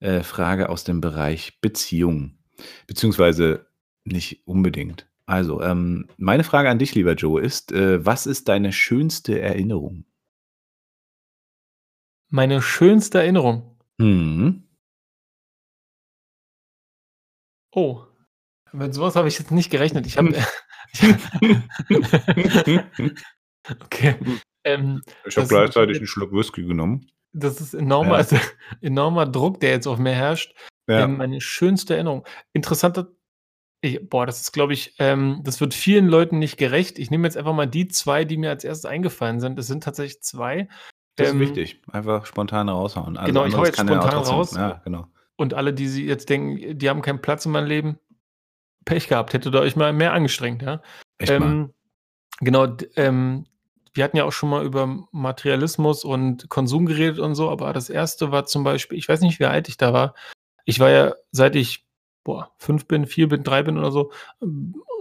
äh, Frage aus dem Bereich Beziehung. Beziehungsweise nicht unbedingt. Also, ähm, meine Frage an dich, lieber Joe, ist, äh, was ist deine schönste Erinnerung? Meine schönste Erinnerung. Mhm. Oh, mit sowas habe ich jetzt nicht gerechnet. Ich habe. [laughs] [laughs] [laughs] Okay. Hm. Ähm, ich habe gleichzeitig einen Schluck Whisky genommen. Das ist enormer, ja. also, [laughs] enormer Druck, der jetzt auf mir herrscht. Ja. Ähm, meine schönste Erinnerung. Interessanter. Ich, boah, das ist, glaube ich, ähm, das wird vielen Leuten nicht gerecht. Ich nehme jetzt einfach mal die zwei, die mir als erstes eingefallen sind. Es sind tatsächlich zwei. Das ist ähm, wichtig. Einfach spontan raushauen. Also genau, ich hau jetzt spontan raus. Ja, genau. Und alle, die sie jetzt denken, die haben keinen Platz in meinem Leben, Pech gehabt. Hättet ihr euch mal mehr angestrengt, ja? Echt mal. Ähm, genau, ähm, wir hatten ja auch schon mal über Materialismus und Konsum geredet und so, aber das erste war zum Beispiel, ich weiß nicht, wie alt ich da war. Ich war ja, seit ich boah, fünf bin, vier bin, drei bin oder so,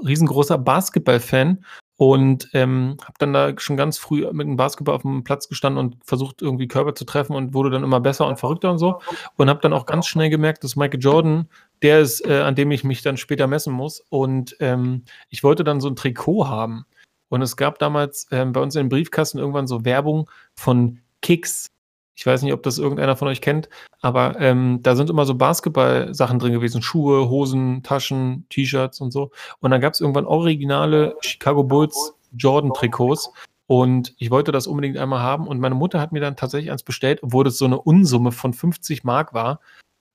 riesengroßer Basketball-Fan und ähm, habe dann da schon ganz früh mit dem Basketball auf dem Platz gestanden und versucht irgendwie Körper zu treffen und wurde dann immer besser und verrückter und so und habe dann auch ganz schnell gemerkt, dass Michael Jordan der ist, äh, an dem ich mich dann später messen muss und ähm, ich wollte dann so ein Trikot haben und es gab damals ähm, bei uns in den Briefkasten irgendwann so Werbung von Kicks. Ich weiß nicht, ob das irgendeiner von euch kennt, aber ähm, da sind immer so Basketball-Sachen drin gewesen: Schuhe, Hosen, Taschen, T-Shirts und so. Und dann gab es irgendwann originale Chicago Bulls Jordan-Trikots. Und ich wollte das unbedingt einmal haben. Und meine Mutter hat mir dann tatsächlich eins bestellt, obwohl das so eine Unsumme von 50 Mark war.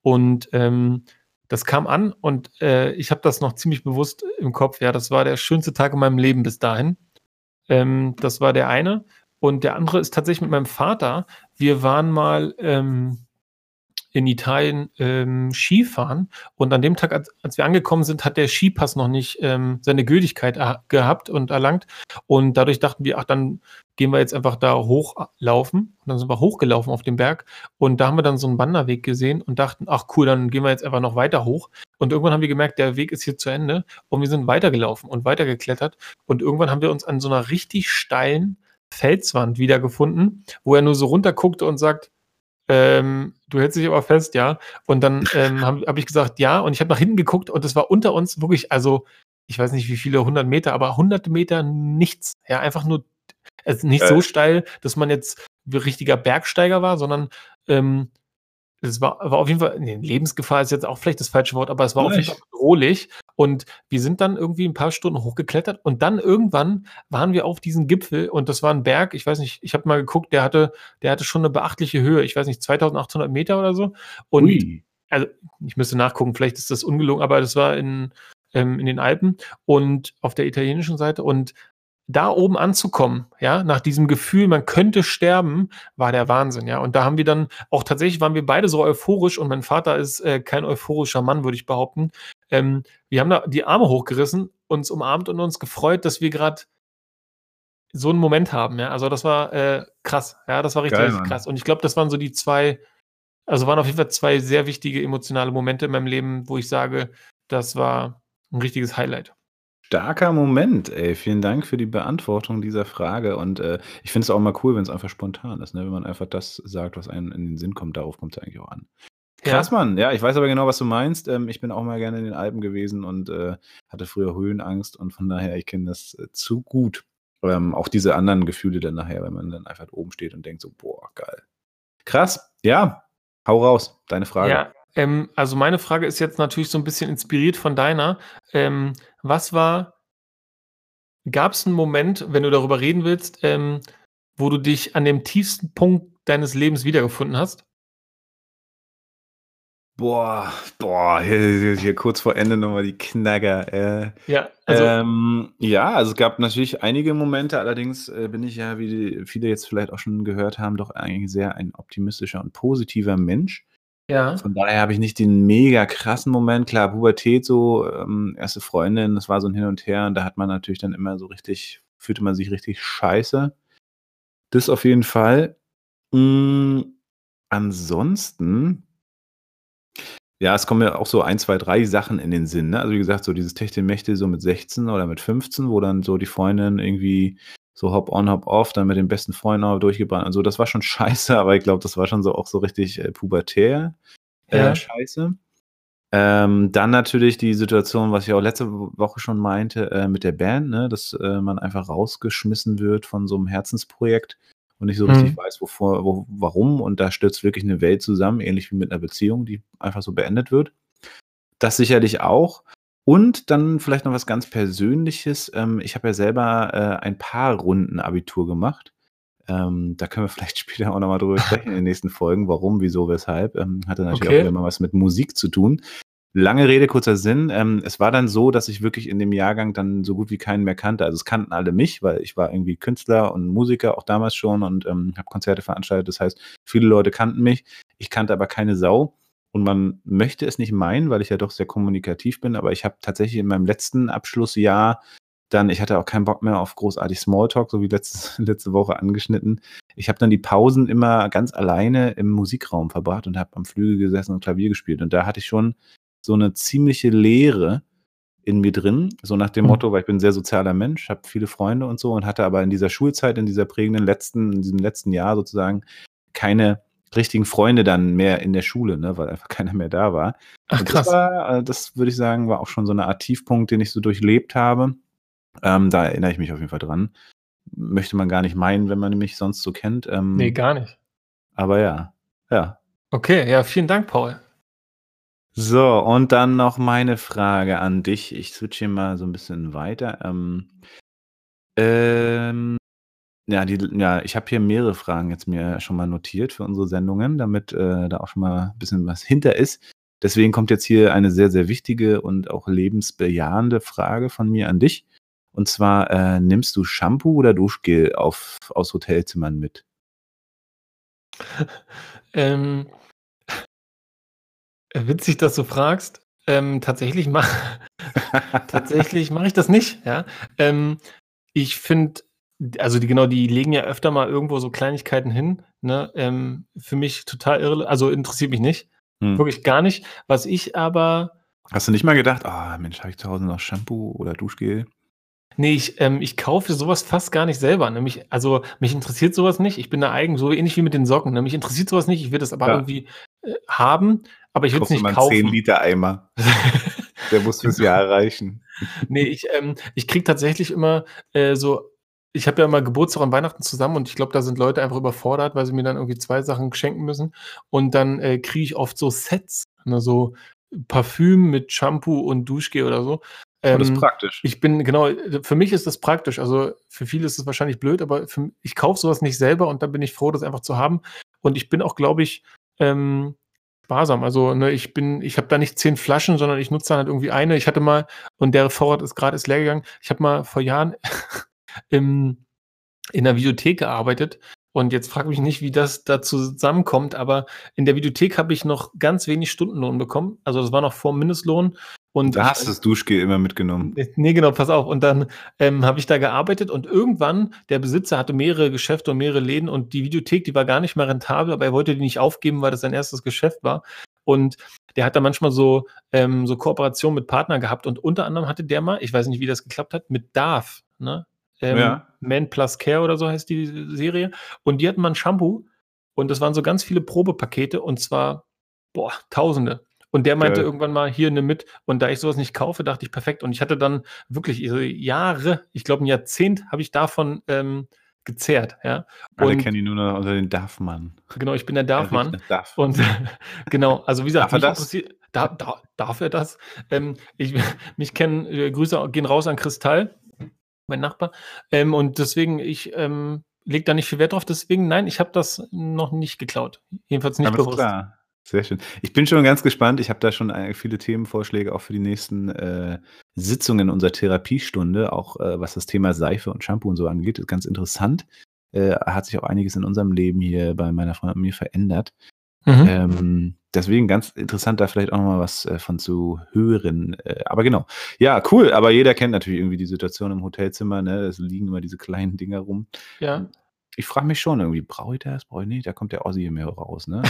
Und ähm, das kam an und äh, ich habe das noch ziemlich bewusst im Kopf. Ja, das war der schönste Tag in meinem Leben bis dahin. Ähm, das war der eine. Und der andere ist tatsächlich mit meinem Vater. Wir waren mal ähm, in Italien ähm, Skifahren. Und an dem Tag, als, als, wir angekommen sind, hat der Skipass noch nicht ähm, seine Gültigkeit gehabt und erlangt. Und dadurch dachten wir, ach, dann gehen wir jetzt einfach da hochlaufen. Und dann sind wir hochgelaufen auf dem Berg. Und da haben wir dann so einen Wanderweg gesehen und dachten, ach cool, dann gehen wir jetzt einfach noch weiter hoch. Und irgendwann haben wir gemerkt, der Weg ist hier zu Ende. Und wir sind weitergelaufen und weitergeklettert. Und irgendwann haben wir uns an so einer richtig steilen Felswand wiedergefunden, wo er nur so runterguckte und sagt, ähm, du hältst dich aber fest, ja. Und dann [laughs] ähm, habe hab ich gesagt, ja. Und ich habe nach hinten geguckt und es war unter uns wirklich, also ich weiß nicht wie viele hundert Meter, aber hunderte Meter nichts. Ja, einfach nur, also nicht äh. so steil, dass man jetzt richtiger Bergsteiger war, sondern ähm, es war, war auf jeden Fall, nee, Lebensgefahr ist jetzt auch vielleicht das falsche Wort, aber es war Nein. auf jeden Fall bedrohlich. Und wir sind dann irgendwie ein paar Stunden hochgeklettert und dann irgendwann waren wir auf diesem Gipfel und das war ein Berg, ich weiß nicht, ich habe mal geguckt, der hatte, der hatte schon eine beachtliche Höhe, ich weiß nicht, 2800 Meter oder so. Und Ui. also ich müsste nachgucken, vielleicht ist das ungelungen, aber das war in, ähm, in den Alpen und auf der italienischen Seite und da oben anzukommen, ja, nach diesem Gefühl, man könnte sterben, war der Wahnsinn, ja. Und da haben wir dann auch tatsächlich waren wir beide so euphorisch und mein Vater ist äh, kein euphorischer Mann, würde ich behaupten. Ähm, wir haben da die Arme hochgerissen, uns umarmt und uns gefreut, dass wir gerade so einen Moment haben, ja. Also das war äh, krass, ja, das war richtig, Geil, richtig krass. Und ich glaube, das waren so die zwei, also waren auf jeden Fall zwei sehr wichtige emotionale Momente in meinem Leben, wo ich sage, das war ein richtiges Highlight. Starker Moment, ey. Vielen Dank für die Beantwortung dieser Frage. Und äh, ich finde es auch mal cool, wenn es einfach spontan ist, ne? wenn man einfach das sagt, was einem in den Sinn kommt. Darauf kommt es eigentlich auch an. Krass, ja. Mann. Ja, ich weiß aber genau, was du meinst. Ähm, ich bin auch mal gerne in den Alpen gewesen und äh, hatte früher Höhenangst und von daher, ich kenne das äh, zu gut. Ähm, auch diese anderen Gefühle dann nachher, wenn man dann einfach oben steht und denkt so, boah, geil. Krass. Ja, hau raus. Deine Frage. Ja, ähm, also meine Frage ist jetzt natürlich so ein bisschen inspiriert von deiner. Ähm, was war gab es einen Moment, wenn du darüber reden willst, ähm, wo du dich an dem tiefsten Punkt deines Lebens wiedergefunden hast? Boah, boah, hier, hier kurz vor Ende nochmal die Knacker. Äh, Ja, also ähm, ja, also es gab natürlich einige Momente, allerdings äh, bin ich ja, wie viele jetzt vielleicht auch schon gehört haben, doch eigentlich sehr ein optimistischer und positiver Mensch. Ja. Von daher habe ich nicht den mega krassen Moment. Klar, Pubertät so, ähm, erste Freundin, das war so ein Hin und Her und da hat man natürlich dann immer so richtig, fühlte man sich richtig scheiße. Das auf jeden Fall. Hm, ansonsten ja, es kommen ja auch so ein, zwei, drei Sachen in den Sinn, ne? Also, wie gesagt, so dieses Techtelmechtel so mit 16 oder mit 15, wo dann so die Freundin irgendwie so Hop on, Hop off, dann mit den besten Freunden auch durchgebrannt und so. Das war schon [laughs] scheiße, aber ich glaube, das war schon so auch so richtig äh, pubertär äh, ja. scheiße. Ähm, dann natürlich die Situation, was ich auch letzte Woche schon meinte, äh, mit der Band, ne, dass äh, man einfach rausgeschmissen wird von so einem Herzensprojekt und nicht so richtig mhm. weiß, wovor, wo, warum. Und da stürzt wirklich eine Welt zusammen, ähnlich wie mit einer Beziehung, die einfach so beendet wird. Das sicherlich auch. Und dann vielleicht noch was ganz Persönliches. Ähm, ich habe ja selber äh, ein paar Runden Abitur gemacht. Ähm, da können wir [laughs] vielleicht später auch nochmal drüber sprechen in den nächsten Folgen. Warum, wieso, weshalb. Ähm, hatte natürlich okay. auch immer was mit Musik zu tun. Lange Rede, kurzer Sinn. Ähm, es war dann so, dass ich wirklich in dem Jahrgang dann so gut wie keinen mehr kannte. Also es kannten alle mich, weil ich war irgendwie Künstler und Musiker, auch damals schon und habe Konzerte veranstaltet. Das heißt, viele Leute kannten mich. Ich kannte aber keine Sau. Und man möchte es nicht meinen, weil ich ja doch sehr kommunikativ bin, aber ich habe tatsächlich in meinem letzten Abschlussjahr dann, ich hatte auch keinen Bock mehr auf großartig Smalltalk, so wie letzte, [laughs] letzte Woche angeschnitten. Ich habe dann die Pausen immer ganz alleine im Musikraum verbracht und habe am Flügel gesessen und Klavier gespielt. Und da hatte ich schon so eine ziemliche Leere in mir drin, so nach dem mhm. Motto, weil ich bin ein sehr sozialer Mensch, habe viele Freunde und so und hatte aber in dieser Schulzeit, in dieser prägenden letzten, in diesem letzten Jahr sozusagen keine richtigen Freunde dann mehr in der Schule, ne, weil einfach keiner mehr da war. Ach, krass. Das, war, äh, das würde ich sagen, war auch schon so eine Art Tiefpunkt, den ich so durchlebt habe. Ähm, da erinnere ich mich auf jeden Fall dran. Möchte man gar nicht meinen, wenn man mich sonst so kennt. Ähm, nee, gar nicht. Aber ja, ja. Okay, ja, vielen Dank, Paul. So, und dann noch meine Frage an dich. Ich switche hier mal so ein bisschen weiter. Ähm, ähm, ja, die, ja, ich habe hier mehrere Fragen jetzt mir schon mal notiert für unsere Sendungen, damit äh, da auch schon mal ein bisschen was hinter ist. Deswegen kommt jetzt hier eine sehr, sehr wichtige und auch lebensbejahende Frage von mir an dich. Und zwar, äh, nimmst du Shampoo oder Duschgel auf, aus Hotelzimmern mit? [laughs] ähm, [laughs] Witzig, dass du fragst. Ähm, tatsächlich mache [laughs] tatsächlich mache ich das nicht, ja. Ähm, ich finde, also die, genau, die legen ja öfter mal irgendwo so Kleinigkeiten hin, ne? Ähm, für mich total irre, also interessiert mich nicht. Hm. Wirklich gar nicht. Was ich aber. Hast du nicht mal gedacht, ah, oh, Mensch, habe ich zu Hause noch Shampoo oder Duschgel? Nee, ich, ähm, ich kaufe sowas fast gar nicht selber. Nämlich, ne? also mich interessiert sowas nicht. Ich bin da eigen, so ähnlich wie mit den Socken. Ne? Mich interessiert sowas nicht. Ich will das aber ja. irgendwie äh, haben, aber ich will es nicht kaufen. 10 Liter Eimer. [laughs] Der muss fürs Jahr reichen. Nee, ich, ähm, ich kriege tatsächlich immer äh, so ich habe ja immer Geburtstag und Weihnachten zusammen und ich glaube, da sind Leute einfach überfordert, weil sie mir dann irgendwie zwei Sachen schenken müssen. Und dann äh, kriege ich oft so Sets, ne, so Parfüm mit Shampoo und Duschgel oder so. Ähm, das ist praktisch. Ich bin, genau, für mich ist das praktisch. Also für viele ist es wahrscheinlich blöd, aber für, ich kaufe sowas nicht selber und dann bin ich froh, das einfach zu haben. Und ich bin auch, glaube ich, ähm, sparsam. Also ne, ich bin, ich habe da nicht zehn Flaschen, sondern ich nutze dann halt irgendwie eine. Ich hatte mal, und der Vorrat ist gerade ist leer gegangen, ich habe mal vor Jahren [laughs] im, in der Videothek gearbeitet. Und jetzt frage mich nicht, wie das da zusammenkommt, aber in der Videothek habe ich noch ganz wenig Stundenlohn bekommen. Also das war noch vor Mindestlohn. Und da hast du das Duschgel immer mitgenommen. Nee, genau, pass auf. Und dann ähm, habe ich da gearbeitet und irgendwann, der Besitzer hatte mehrere Geschäfte und mehrere Läden und die Videothek, die war gar nicht mehr rentabel, aber er wollte die nicht aufgeben, weil das sein erstes Geschäft war. Und der hat da manchmal so, ähm, so Kooperationen mit Partnern gehabt und unter anderem hatte der mal, ich weiß nicht, wie das geklappt hat, mit Darf, ne? Ähm, ja. Man Plus Care oder so heißt die Serie. Und die hatten mal ein Shampoo und das waren so ganz viele Probepakete und zwar, boah, Tausende. Und der meinte Geil. irgendwann mal, hier nimm mit. Und da ich sowas nicht kaufe, dachte ich, perfekt. Und ich hatte dann wirklich Jahre, ich glaube ein Jahrzehnt, habe ich davon ähm, gezehrt. Ja. Alle kennen ihn nur noch unter den Darfmann. Genau, ich bin der Darfmann. Darf. Und [laughs] genau, also wie gesagt, darf er das? Da, da, darf er das? Ähm, ich, [laughs] mich kennen, äh, Grüße gehen raus an Kristall, mein Nachbar. Ähm, und deswegen, ich ähm, lege da nicht viel Wert drauf. Deswegen, nein, ich habe das noch nicht geklaut. Jedenfalls nicht bewusst. Klar. Sehr schön. Ich bin schon ganz gespannt. Ich habe da schon viele Themenvorschläge auch für die nächsten äh, Sitzungen unserer Therapiestunde, auch äh, was das Thema Seife und Shampoo und so angeht. Ist ganz interessant. Äh, hat sich auch einiges in unserem Leben hier bei meiner Freundin und mir verändert. Mhm. Ähm, deswegen ganz interessant, da vielleicht auch nochmal was äh, von zu hören. Äh, aber genau. Ja, cool. Aber jeder kennt natürlich irgendwie die Situation im Hotelzimmer. Ne? Es liegen immer diese kleinen Dinger rum. Ja ich frage mich schon irgendwie, brauche ich das? Brauche ich nicht? Da kommt der Ossi mehr raus, ne?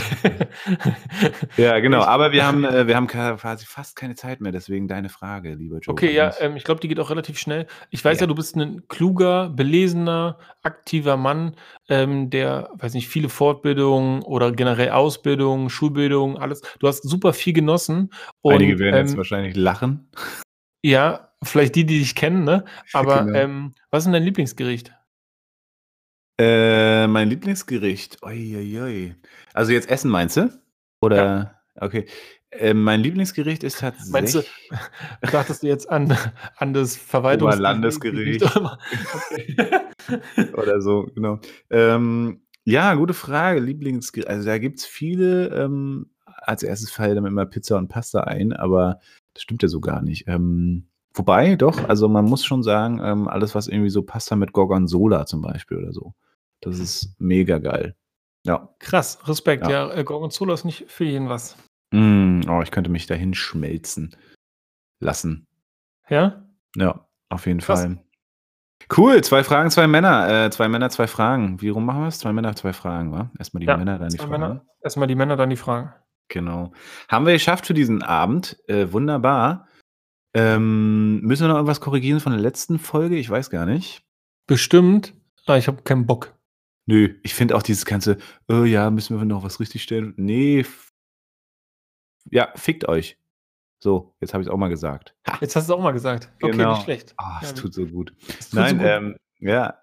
[laughs] ja, genau. Aber wir haben, äh, wir haben quasi fast keine Zeit mehr, deswegen deine Frage, lieber Joe. Okay, ja, ähm, ich glaube, die geht auch relativ schnell. Ich weiß ja. ja, du bist ein kluger, belesener, aktiver Mann, ähm, der, weiß nicht, viele Fortbildungen oder generell Ausbildung, Schulbildung, alles. Du hast super viel genossen. Und, Einige werden ähm, jetzt wahrscheinlich lachen. Ja, vielleicht die, die dich kennen, ne? [laughs] Aber genau. was ist denn dein Lieblingsgericht? Äh, mein Lieblingsgericht. Ui, Also jetzt Essen meinst du? Oder? Ja. Okay. Äh, mein Lieblingsgericht ist tatsächlich. Meinst du, [laughs] dachtest du jetzt an, an das Verwaltungsgericht? Landesgericht. [laughs] Okay. [laughs] Oder so, genau. Ähm, ja, gute Frage. Lieblingsgericht. Also da gibt es viele. Ähm, als erstes fallen dann immer Pizza und Pasta ein, aber das stimmt ja so gar nicht. Ähm, wobei, doch, also man muss schon sagen, ähm, alles, was irgendwie so Pasta mit Gorgonzola zum Beispiel oder so. Das ist mega geil. Ja. Krass, Respekt. Ja, ja äh, Gorgonzola ist nicht für jeden was. Mm, oh, ich könnte mich dahin schmelzen lassen. Ja? Ja, auf jeden Krass. Fall. Cool, zwei Fragen, zwei Männer. Äh, zwei Männer, zwei Fragen. Wie rum machen wir es? Zwei Männer, zwei Fragen, wa? Erstmal die ja, Männer, dann die Fragen. Männer, erstmal die Männer, dann die Fragen. Genau. Haben wir geschafft für diesen Abend. Äh, wunderbar. Ähm, müssen wir noch irgendwas korrigieren von der letzten Folge? Ich weiß gar nicht. Bestimmt. Ah, ich habe keinen Bock. Nö, ich finde auch dieses ganze, oh ja, müssen wir noch was richtigstellen? Nee. Ja, fickt euch. So, jetzt habe ich es auch mal gesagt. Ha. Jetzt hast du es auch mal gesagt. Okay, genau. nicht schlecht. Ah, es ja, tut so gut. Tut Nein, so gut. Ähm, ja.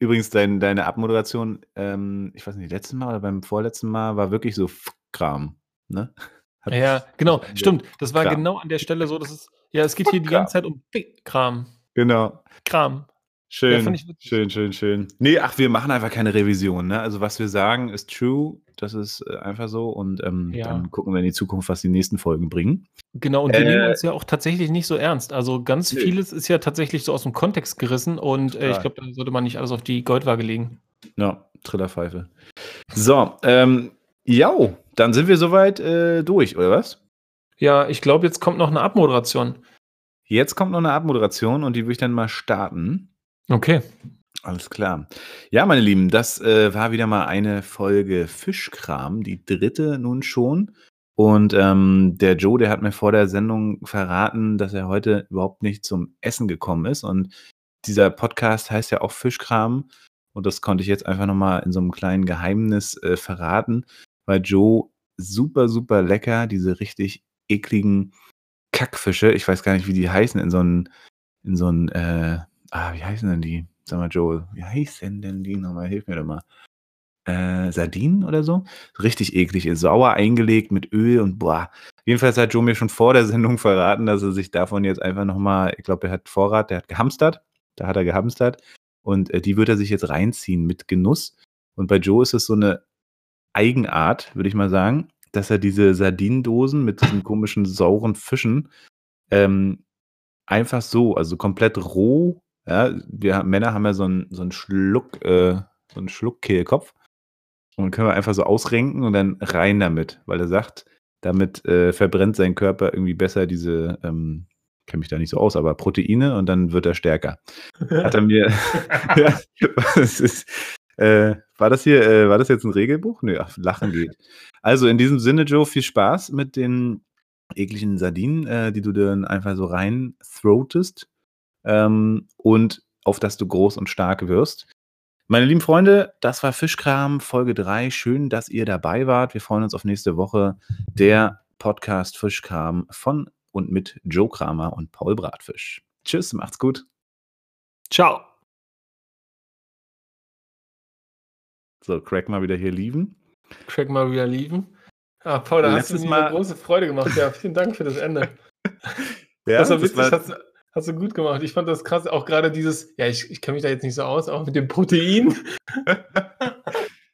Übrigens, dein, deine Abmoderation, ähm, ich weiß nicht, letzten Mal oder beim vorletzten Mal war wirklich so Kram. Ne? [laughs] Hat ja, genau, [laughs] stimmt. Das war Kram. genau an der Stelle so, dass es, ja, es geht hier die ganze Zeit um Kram. Genau. Kram. Schön, ja, schön, schön, schön. Nee, ach, wir machen einfach keine Revision. Ne? Also was wir sagen, ist true. Das ist äh, einfach so. Und ähm, ja. dann gucken wir in die Zukunft, was die nächsten Folgen bringen. Genau, und wir äh, nehmen uns ja auch tatsächlich nicht so ernst. Also ganz nee. vieles ist ja tatsächlich so aus dem Kontext gerissen. Und äh, ich glaube, da sollte man nicht alles auf die Goldwaage legen. Ja, Trillerpfeife. So, ähm, ja, dann sind wir soweit äh, durch, oder was? Ja, ich glaube, jetzt kommt noch eine Abmoderation. Jetzt kommt noch eine Abmoderation und die würde ich dann mal starten. Okay. Alles klar. Ja, meine Lieben, das äh, war wieder mal eine Folge Fischkram, die dritte nun schon. Und ähm, der Joe, der hat mir vor der Sendung verraten, dass er heute überhaupt nicht zum Essen gekommen ist. Und dieser Podcast heißt ja auch Fischkram. Und das konnte ich jetzt einfach nochmal in so einem kleinen Geheimnis äh, verraten, weil Joe super, super lecker diese richtig ekligen Kackfische, ich weiß gar nicht, wie die heißen, in so einen, in so einen, äh, ah, wie heißen denn die? Sag mal, Joe, wie heißen denn die nochmal? Hilf mir doch mal. Äh, Sardinen oder so? Richtig eklig, sauer eingelegt mit Öl und boah. Jedenfalls hat Joe mir schon vor der Sendung verraten, dass er sich davon jetzt einfach nochmal, ich glaube, er hat Vorrat, der hat gehamstert. Da hat er gehamstert. Und äh, die wird er sich jetzt reinziehen mit Genuss. Und bei Joe ist es so eine Eigenart, würde ich mal sagen, dass er diese Sardinendosen mit diesen komischen sauren Fischen ähm, einfach so, also komplett roh, ja, wir Männer haben ja so einen, so einen Schluck, äh, so einen Schluckkehlkopf. Und können wir einfach so ausrenken und dann rein damit, weil er sagt, damit äh, verbrennt sein Körper irgendwie besser diese, ähm, kenne mich da nicht so aus, aber Proteine und dann wird er stärker. [laughs] Hat er mir, [laughs] ja, das ist, äh, war das hier, äh, war das jetzt ein Regelbuch? Nö, ach, Lachen geht. Also in diesem Sinne, Joe, viel Spaß mit den ekligen Sardinen, äh, die du dann einfach so rein throatest ähm, und auf dass du groß und stark wirst. Meine lieben Freunde, das war Fischkram Folge 3. Schön, dass ihr dabei wart. Wir freuen uns auf nächste Woche. Der Podcast Fischkram von und mit Joe Kramer und Paul Bratfisch. Tschüss, macht's gut. Ciao. So, Craig mal wieder hier lieben. Craig mal wieder lieben. Ah, Paul, da hast du mir große Freude gemacht. Ja, vielen Dank für das Ende. [laughs] ja, das war witzig. Das war... Hast, du gut gemacht. Ich fand das krass. Auch gerade dieses, ja, ich, ich kenne mich da jetzt nicht so aus, auch mit dem Protein. [laughs]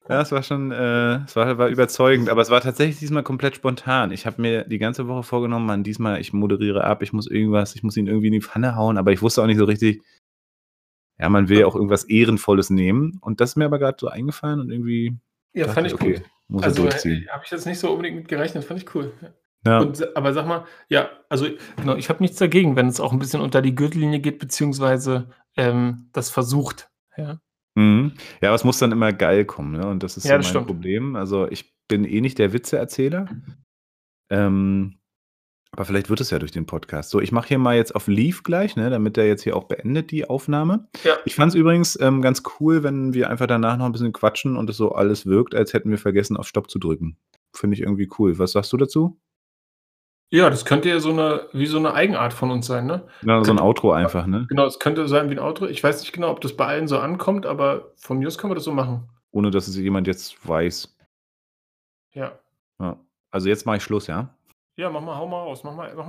Ja, es war schon, äh, es war, war überzeugend, aber es war tatsächlich diesmal komplett spontan. Ich habe mir die ganze Woche vorgenommen, man, diesmal, ich moderiere ab, ich muss irgendwas, ich muss ihn irgendwie in die Pfanne hauen, aber ich wusste auch nicht so richtig, ja, man will ja auch irgendwas Ehrenvolles nehmen. Und das ist mir aber gerade so eingefallen und irgendwie. Ja, fand ich okay, gut. Muss also. Habe ich jetzt nicht so unbedingt mit gerechnet, fand ich cool. Ja. Und, aber sag mal, ja, also genau, ich habe nichts dagegen, wenn es auch ein bisschen unter die Gürtellinie geht, beziehungsweise ähm, das versucht. Ja. Mhm. Ja, aber es muss dann immer geil kommen, ne? Und das ist ja, so mein stimmt. Problem. Also ich bin eh nicht der Witzeerzähler. Ähm, aber vielleicht wird es ja durch den Podcast. So, ich mache hier mal jetzt auf Leave gleich, ne, damit der jetzt hier auch beendet, die Aufnahme. Ja. Ich fand es übrigens ähm, ganz cool, wenn wir einfach danach noch ein bisschen quatschen und es so alles wirkt, als hätten wir vergessen, auf Stopp zu drücken. Finde ich irgendwie cool. Was sagst du dazu? Ja, das könnte ja so eine, wie so eine Eigenart von uns sein, ne? Ja, so ein Outro einfach, ne? Genau, es könnte sein wie ein Outro. Ich weiß nicht genau, ob das bei allen so ankommt, aber von mir aus können wir das so machen. Ohne dass es jemand jetzt weiß. Ja. ja. Also jetzt mache ich Schluss, ja? Ja, mach mal, hau mal raus. Mach mal, mach mal